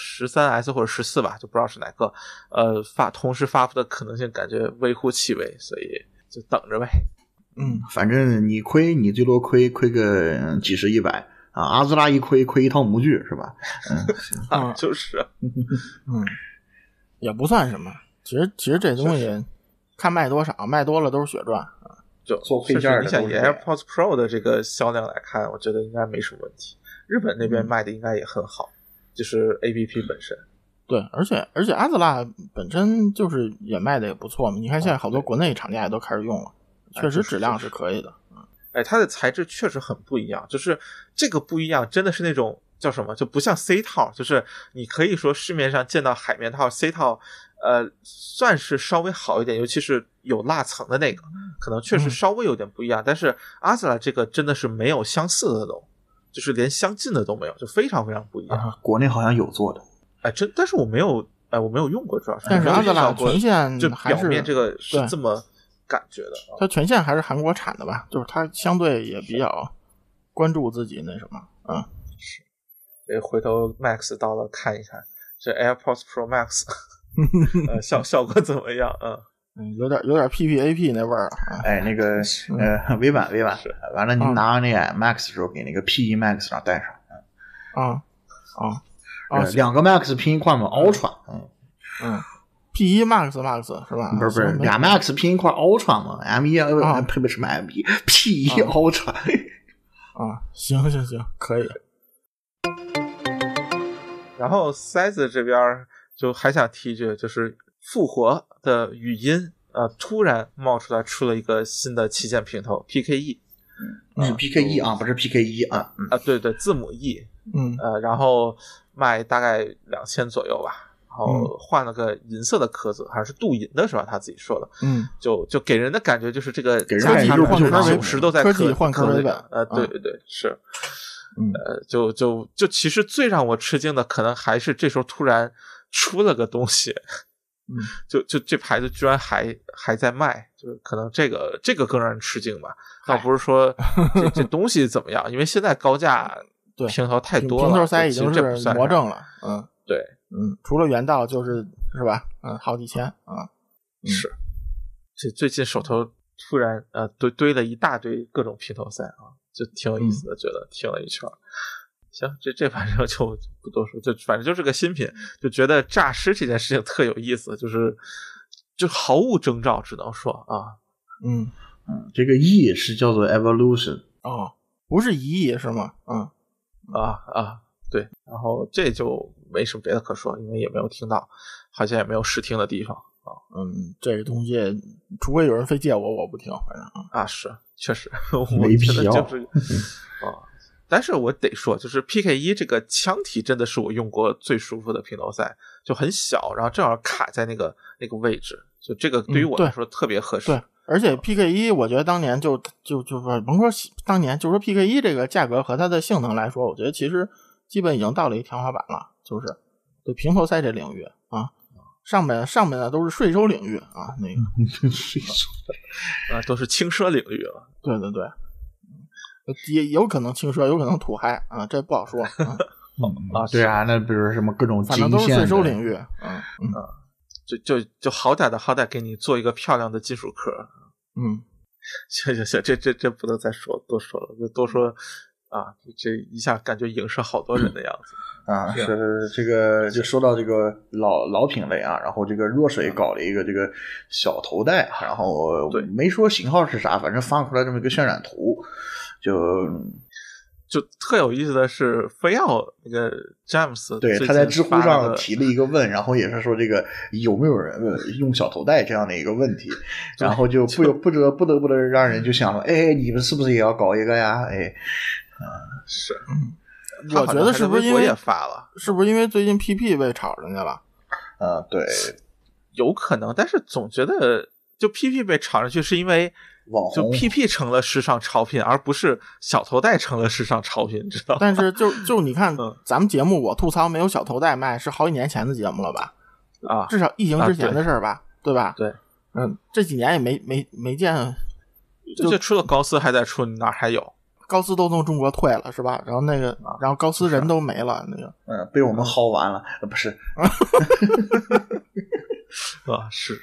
十三 S 或者十四吧，就不知道是哪个，呃，发同时发布的可能性感觉微乎其微，所以就等着呗。嗯，反正你亏，你最多亏亏个几十一百啊。阿兹拉一亏亏一套模具是吧？嗯，(laughs) 啊就是，(laughs) 嗯，也不算什么。其实其实这东西看卖多少，卖多了都是血赚啊。就做配件你想以 AirPods Pro 的这个销量来看，我觉得应该没什么问题。日本那边卖的应该也很好。就是 A P P 本身，对，而且而且阿兹拉本身就是也卖的也不错嘛。你看现在好多国内厂家也都开始用了，确实质量是可以的。哎，它的材质确实很不一样，就是这个不一样，真的是那种叫什么，就不像 C 套，就是你可以说市面上见到海绵套 C 套，呃，算是稍微好一点，尤其是有蜡层的那个，可能确实稍微有点不一样。但是阿兹拉这个真的是没有相似的都。就是连相近的都没有，就非常非常不一样。国内好像有做的，哎，真，但是我没有，哎，我没有用过，主要是。但是阿兹拉全线就表面这个是这么感觉的。它全线还是韩国产的吧？就是它相对也比较关注自己那什么，嗯，是。以回头 Max 到了看一看，这 AirPods Pro Max，(laughs) 呃，效效果怎么样？嗯。嗯，有点有点 P P A P 那味儿啊！哎，那个呃，微版微版，完了，你拿那个 Max 的时候，给那个 P E Max 上带上。啊啊啊！两个 Max 拼一块嘛，Ultra。嗯嗯，P E Max Max 是吧？不是不是，俩 Max 拼一块 Ultra 嘛？M 一呃，配不什么 M 一？P E (laughs) Ultra。啊，行行行，可以。然后塞子这边就还想提一句，就是复活。的语音呃，突然冒出来出了一个新的旗舰平头 PKE，嗯，是 PKE 啊，不是 PKE 啊，啊，对对，字母 E，嗯，呃，然后卖大概两千左右吧，然后换了个银色的壳子，好像是镀银的是吧？他自己说的，嗯，就就给人的感觉就是这个价差百分之九十都在科技换壳的，呃，对对对，是，呃，就就就其实最让我吃惊的，可能还是这时候突然出了个东西。嗯，就就这牌子居然还还在卖，就是可能这个这个更让人吃惊吧。倒不是说这这东西怎么样，因为现在高价 (laughs) 对平头太多了，平头塞已经是魔怔了。嗯对，嗯，除了原道就是是吧？嗯，好几千啊。是。这最近手头突然呃堆堆了一大堆各种平头塞啊，就挺有意思的，觉得听了一圈儿。行，这这反正就就不多说，就反正就是个新品，就觉得诈尸这件事情特有意思，就是就毫无征兆，只能说啊，嗯嗯，这个 E 是叫做 Evolution，哦，不是一亿是吗？嗯啊啊，对，然后这就没什么别的可说，因为也没有听到，好像也没有试听的地方啊嗯，这个东西，除非有人非借我，我不听，反正啊。啊，是确实，(laughs) 我没觉得就是 (laughs) 啊。但是我得说，就是 PK 一这个枪体真的是我用过最舒服的平头塞，就很小，然后正好卡在那个那个位置，就这个对于我来说特别合适。对，而且 PK 一，我觉得当年就就就说甭说当年，就说 PK 一这个价格和它的性能来说，我觉得其实基本已经到了一天花板了，就是对平头塞这领域啊，上面上面的都是税收领域啊，那个税收啊，都是轻奢领域了。对对对，嗯也有可能轻奢，有可能土嗨啊，这不好说，(laughs) 啊、啊对啊，那比如什么各种反正都是税收领域，嗯嗯就就就好歹的好歹给你做一个漂亮的金属壳。嗯，(laughs) 行行行，这这这不能再说多说了，就多说啊，这一下感觉影射好多人的样子。啊，是这个就说到这个老老品类啊，然后这个若水搞了一个这个小头戴，然后对没说型号是啥，反正放出来这么一个渲染图，就就特有意思的是，非要那个詹姆斯对他在知乎上提了一个问，然后也是说这个有没有人呃用小头带这样的一个问题，(laughs) 然后就不由不得不得不得让人就想了，哎，你们是不是也要搞一个呀？哎，是，我觉得是不是因为也发了？是不是因为最近 PP 被炒上去了？呃，对，有可能，但是总觉得就 PP 被炒上去是因为就网红 PP 成了时尚潮品，而不是小头带成了时尚潮品，你知道吗？(laughs) 但是就就你看嗯，咱们节目我吐槽没有小头带卖是好几年前的节目了吧？啊，至少疫情之前的事儿吧，对吧？对，嗯，这几年也没没没见就就除了高斯还在出，哪儿还有？高斯都从中国退了是吧？然后那个，啊然后高斯人都没了，那个嗯、被我们薅完了，呃不是，(laughs) 啊，是，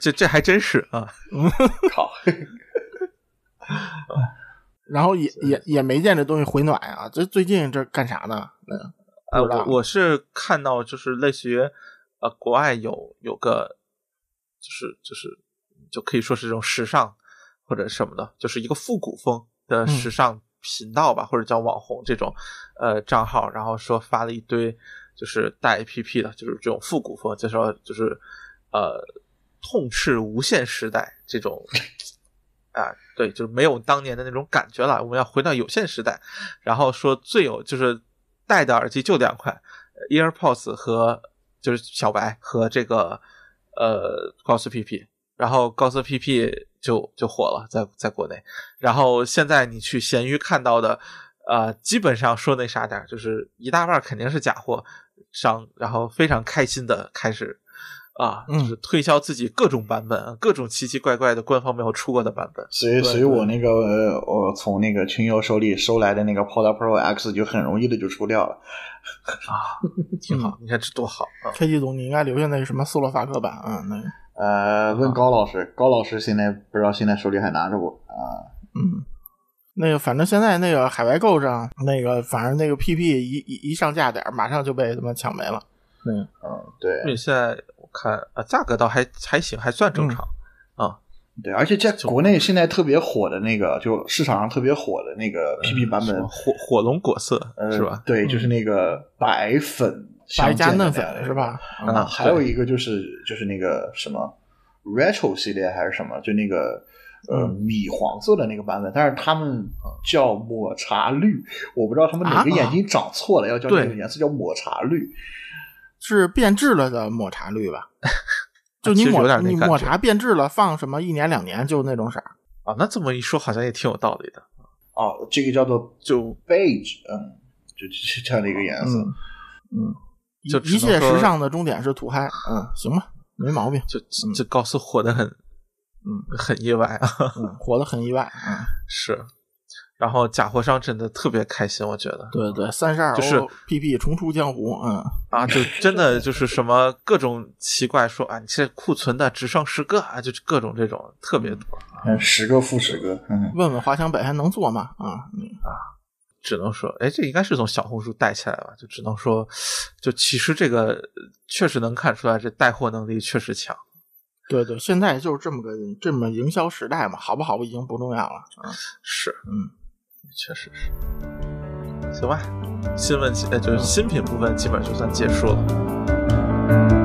这这还真是啊，靠，(laughs) 然后也也也没见这东西回暖啊。这最近这干啥呢？那个呃，我我是看到就是类似于呃，国外有有个就是就是就可以说是这种时尚或者什么的，就是一个复古风的时尚频道吧，或者叫网红这种呃账号，然后说发了一堆就是带 APP 的，就是这种复古风，就说就是呃痛斥无限时代这种。啊，对，就是没有当年的那种感觉了。我们要回到有线时代，然后说最有就是戴的耳机就两款呃，AirPods 和就是小白和这个呃高斯 PP，然后高斯 PP 就就火了，在在国内。然后现在你去闲鱼看到的，呃，基本上说那啥点儿，就是一大半肯定是假货商，然后非常开心的开始。啊，嗯就是推销自己各种版本，各种奇奇怪怪的官方没有出过的版本。所以，所以我那个呃我从那个群友手里收来的那个 Pod Pro X 就很容易的就出掉了。啊，挺好，(laughs) 你看这多好啊！K 季总，你应该留下那个什么斯洛伐克版啊，那个呃，问高老师，高老师现在不知道现在手里还拿着不？啊、嗯，那个反正现在那个海外购上那个，反正那个 PP 一一一上架点，马上就被他妈抢没了。嗯，嗯，对因为现在我看啊，价格倒还还行，还算正常啊。对，而且在国内现在特别火的那个，就市场上特别火的那个 PP 版本，火火龙果色呃，是吧？对，就是那个白粉白加嫩粉是吧？啊，嗯还有一个就是就是那个什么 retro 系列还是什么，就那个呃嗯米黄色的那个版本，但是他们叫抹茶绿，我不知道他们哪个啊眼睛长错了，要叫这个颜色叫抹茶绿。是变质了的抹茶绿吧？就你抹你抹茶变质了，放什么一年两年就那种色儿。啊，那这么一说，好像也挺有道理的。哦，这个叫做就 beige，嗯，就是这样的一个颜色。嗯就一切时尚的终点是土嗨。嗯，行吧。没毛病，就这高斯火的很，嗯，很意外啊，嗯，火的很意外，嗯，是。然后假货商真的特别开心，我觉得。对对，三十二就是 PP 重出江湖，嗯啊，就真的就是什么各种奇怪，说啊，你这库存的只剩十个啊，就各种这种特别多。嗯，十个负十个，嗯，问问华强北还能做吗？啊，嗯啊，只能说，哎，这应该是从小红书带起来吧？就只能说，就其实这个确实能看出来，这带货能力确实强。对对，现在就是这么个这么营销时代嘛，好不好已经不重要了啊。是，嗯。确实是。行吧，新闻就是新品部分基本就算结束了。